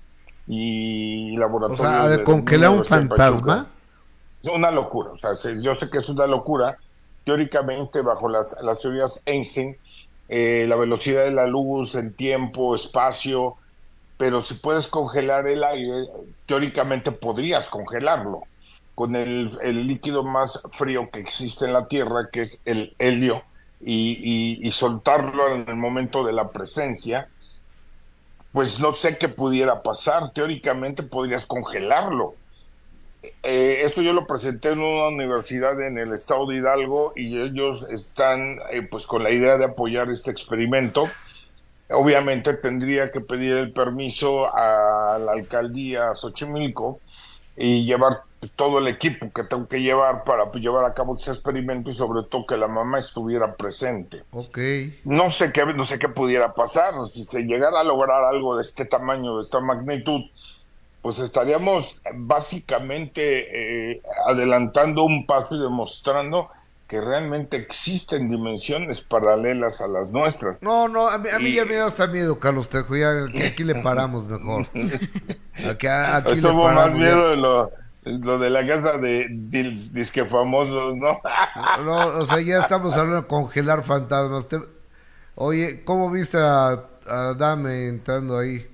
y laboratorio.
O sea, de congelar un fantasma.
Es una locura, o sea, yo sé que es una locura. Teóricamente, bajo las, las teorías Einstein, eh, la velocidad de la luz, el tiempo, espacio, pero si puedes congelar el aire, teóricamente podrías congelarlo con el, líquido más frío que existe en la Tierra, que es el helio, y, soltarlo en el momento de la presencia, pues no sé qué pudiera pasar. Teóricamente podrías congelarlo. Eh, esto yo lo presenté en una universidad en el estado de Hidalgo y ellos están eh, pues con la idea de apoyar este experimento obviamente tendría que pedir el permiso a la alcaldía Xochimilco y llevar todo el equipo que tengo que llevar para llevar a cabo ese experimento y sobre todo que la mamá estuviera presente.
Ok.
No sé qué, no sé qué pudiera pasar, si se llegara a lograr algo de este tamaño, de esta magnitud, pues estaríamos básicamente eh, adelantando un paso y demostrando que realmente existen dimensiones paralelas a las nuestras.
No, no, a mí, ya me da hasta miedo, Carlos Tejo, ya aquí le paramos mejor.
Aquí, aquí le paramos. más miedo de lo, lo, de la casa de disque famosos, ¿no?
no, o sea, ya estamos hablando de congelar fantasmas. Oye, ¿cómo viste a, a Dame entrando ahí?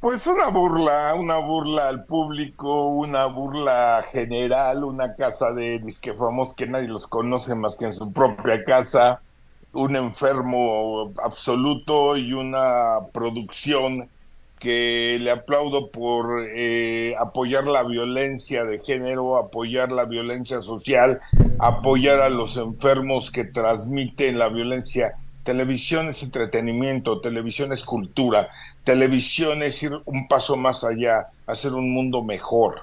Pues una burla, una burla al público, una burla general, una casa de disquefamos que nadie los conoce más que en su propia casa, un enfermo absoluto y una producción que le aplaudo por eh, apoyar la violencia de género, apoyar la violencia social, apoyar a los enfermos que transmiten la violencia Televisión es entretenimiento, televisión es cultura, televisión es ir un paso más allá, hacer un mundo mejor.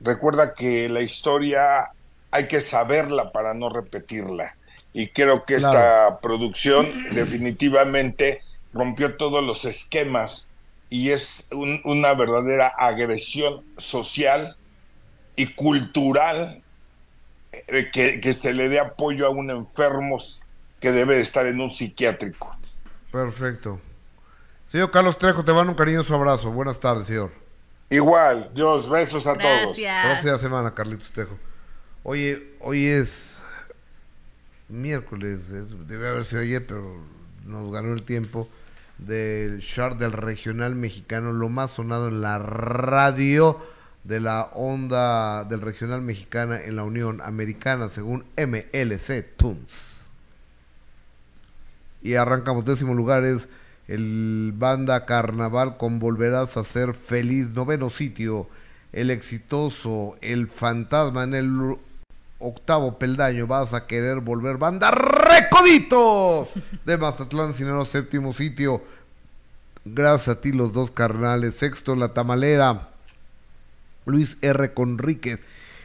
Recuerda que la historia hay que saberla para no repetirla. Y creo que esta producción definitivamente rompió todos los esquemas y es una verdadera agresión social y cultural eh, que, que, se le dé apoyo a un enfermo que debe estar en un psiquiátrico.
Perfecto. Señor Carlos Trejo, te mando un cariñoso abrazo. Buenas tardes, señor.
Igual, Dios, besos a todos.
Próxima semana, Carlitos Trejo. Oye, hoy es miércoles, debe haber sido ayer, pero nos ganó el tiempo del chart del regional mexicano, lo más sonado en la radio de la onda del regional mexicana en la Unión Americana, según MLC Tunes y arrancamos. Décimo lugar es el banda Carnaval con Volverás a ser feliz, noveno sitio, el exitoso, el fantasma. En el octavo peldaño, vas a querer volver, banda Recoditos de Mazatlán, Sinaloa, séptimo sitio, gracias a ti los dos carnales, sexto La Tamalera, Luis R. Conríquez,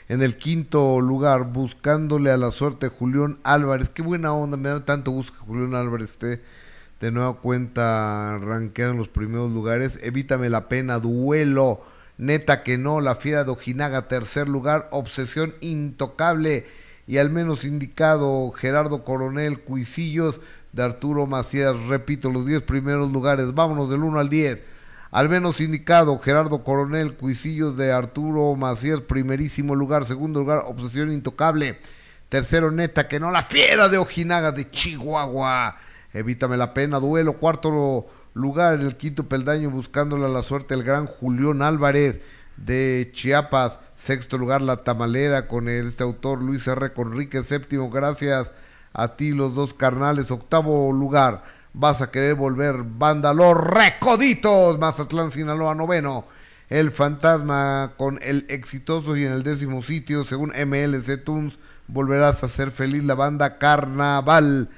en el quinto lugar, buscándole a la suerte Julián Álvarez. Qué buena onda, me da tanto gusto que Julián Álvarez esté de nueva cuenta ranqueado en los primeros lugares. Evítame la pena, duelo. Neta que no, la fiera de Ojinaga, tercer lugar, obsesión intocable y al menos indicado Gerardo Coronel, Cuisillos de Arturo Macías, repito, los 10 primeros lugares, vámonos del 1 al 10. Al menos indicado Gerardo Coronel, Cuisillos de Arturo Macías, primerísimo lugar, segundo lugar, Obsesión Intocable, tercero Neta que no, la fiera de Ojinaga de Chihuahua, evítame la pena, duelo, cuarto lugar en el quinto peldaño buscándole a la suerte el gran Julián Álvarez de Chiapas, sexto lugar La Tamalera con este autor Luis R. Conrique, séptimo, gracias a ti los dos carnales, octavo lugar, vas a querer volver, banda Los Recoditos, Mazatlán, Sinaloa, noveno. El Fantasma con el exitoso y en el décimo sitio, según MLC Tunes, volverás a ser feliz la banda Carnaval.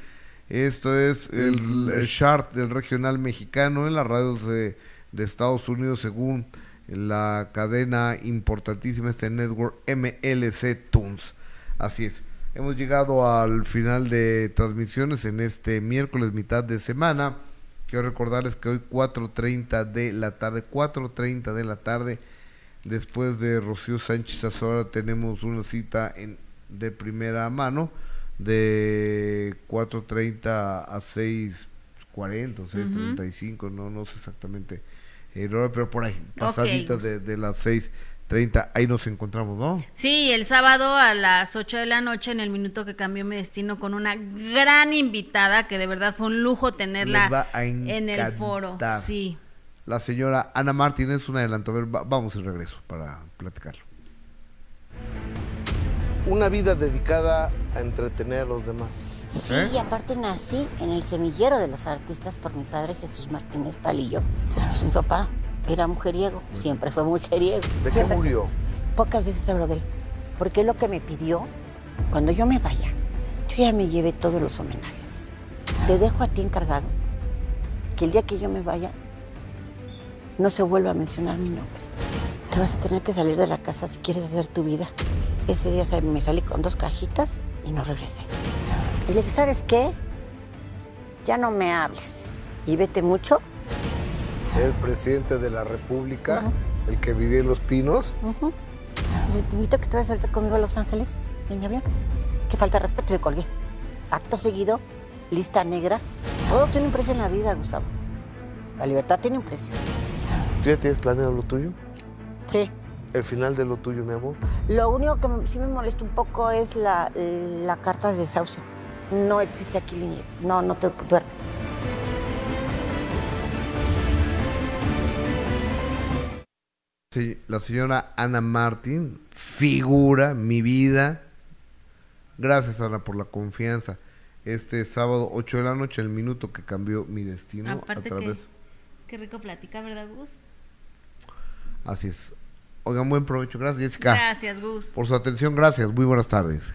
Esto es el, chart del regional mexicano en las radios de, Estados Unidos según la cadena importantísima este network MLC Tunes. Así es. Hemos llegado al final de transmisiones en este miércoles mitad de semana. Quiero recordarles que hoy 4.30 de la tarde, 4.30 de la tarde, después de Rocío Sánchez Azora tenemos una cita en, de primera mano de 4.30 a 6.40 o 6.35, no, no sé exactamente el hora, pero por ahí, pasaditas de, de, las 6.30, ahí nos encontramos, ¿no?
Sí, el sábado a las 8 de la noche, en el minuto que cambió mi destino, con una gran invitada, que de verdad fue un lujo tenerla en el foro. Sí.
La señora Ana Martínez, un adelanto, a ver, vamos en regreso para platicarlo
una vida dedicada a entretener a los demás.
Sí, y aparte nací en el semillero de los artistas por mi padre Jesús Martínez Palillo. Entonces, pues mi papá era mujeriego, siempre fue mujeriego.
¿De qué murió?
Pocas veces hablo de él, porque lo que me pidió, cuando yo me vaya, yo ya me llevé todos los homenajes. Te dejo a ti encargado que el día que yo me vaya, no se vuelva a mencionar mi nombre. Te vas a tener que salir de la casa si quieres hacer tu vida. Ese día me salí con dos cajitas y no regresé. Y le dije, ¿sabes qué? Ya no me hables y vete mucho.
El presidente de la República, el que vivía en Los Pinos.
Dice, te invito a que te vayas ahorita conmigo a Los Ángeles en mi avión. Que falta de respeto, le colgué. Acto seguido, lista negra. Todo tiene un precio en la vida, Gustavo. La libertad tiene un precio.
¿Tú ya tienes planeado lo tuyo?
Sí
el final de lo tuyo, mi amor?
Lo único que sí me molesta un poco es la, la carta de desahucio. No existe aquí línea. No, no te duermo.
Sí, la señora Ana Martín, figura, mi vida. Gracias, Ana, por la confianza. Este sábado, 8 de la noche, el minuto que cambió mi destino
a través. qué rico platica, ¿verdad, Gus?
Así es. Oigan, buen provecho. Gracias, Jessica.
Gracias, Gus.
Por su atención, gracias. Muy buenas tardes.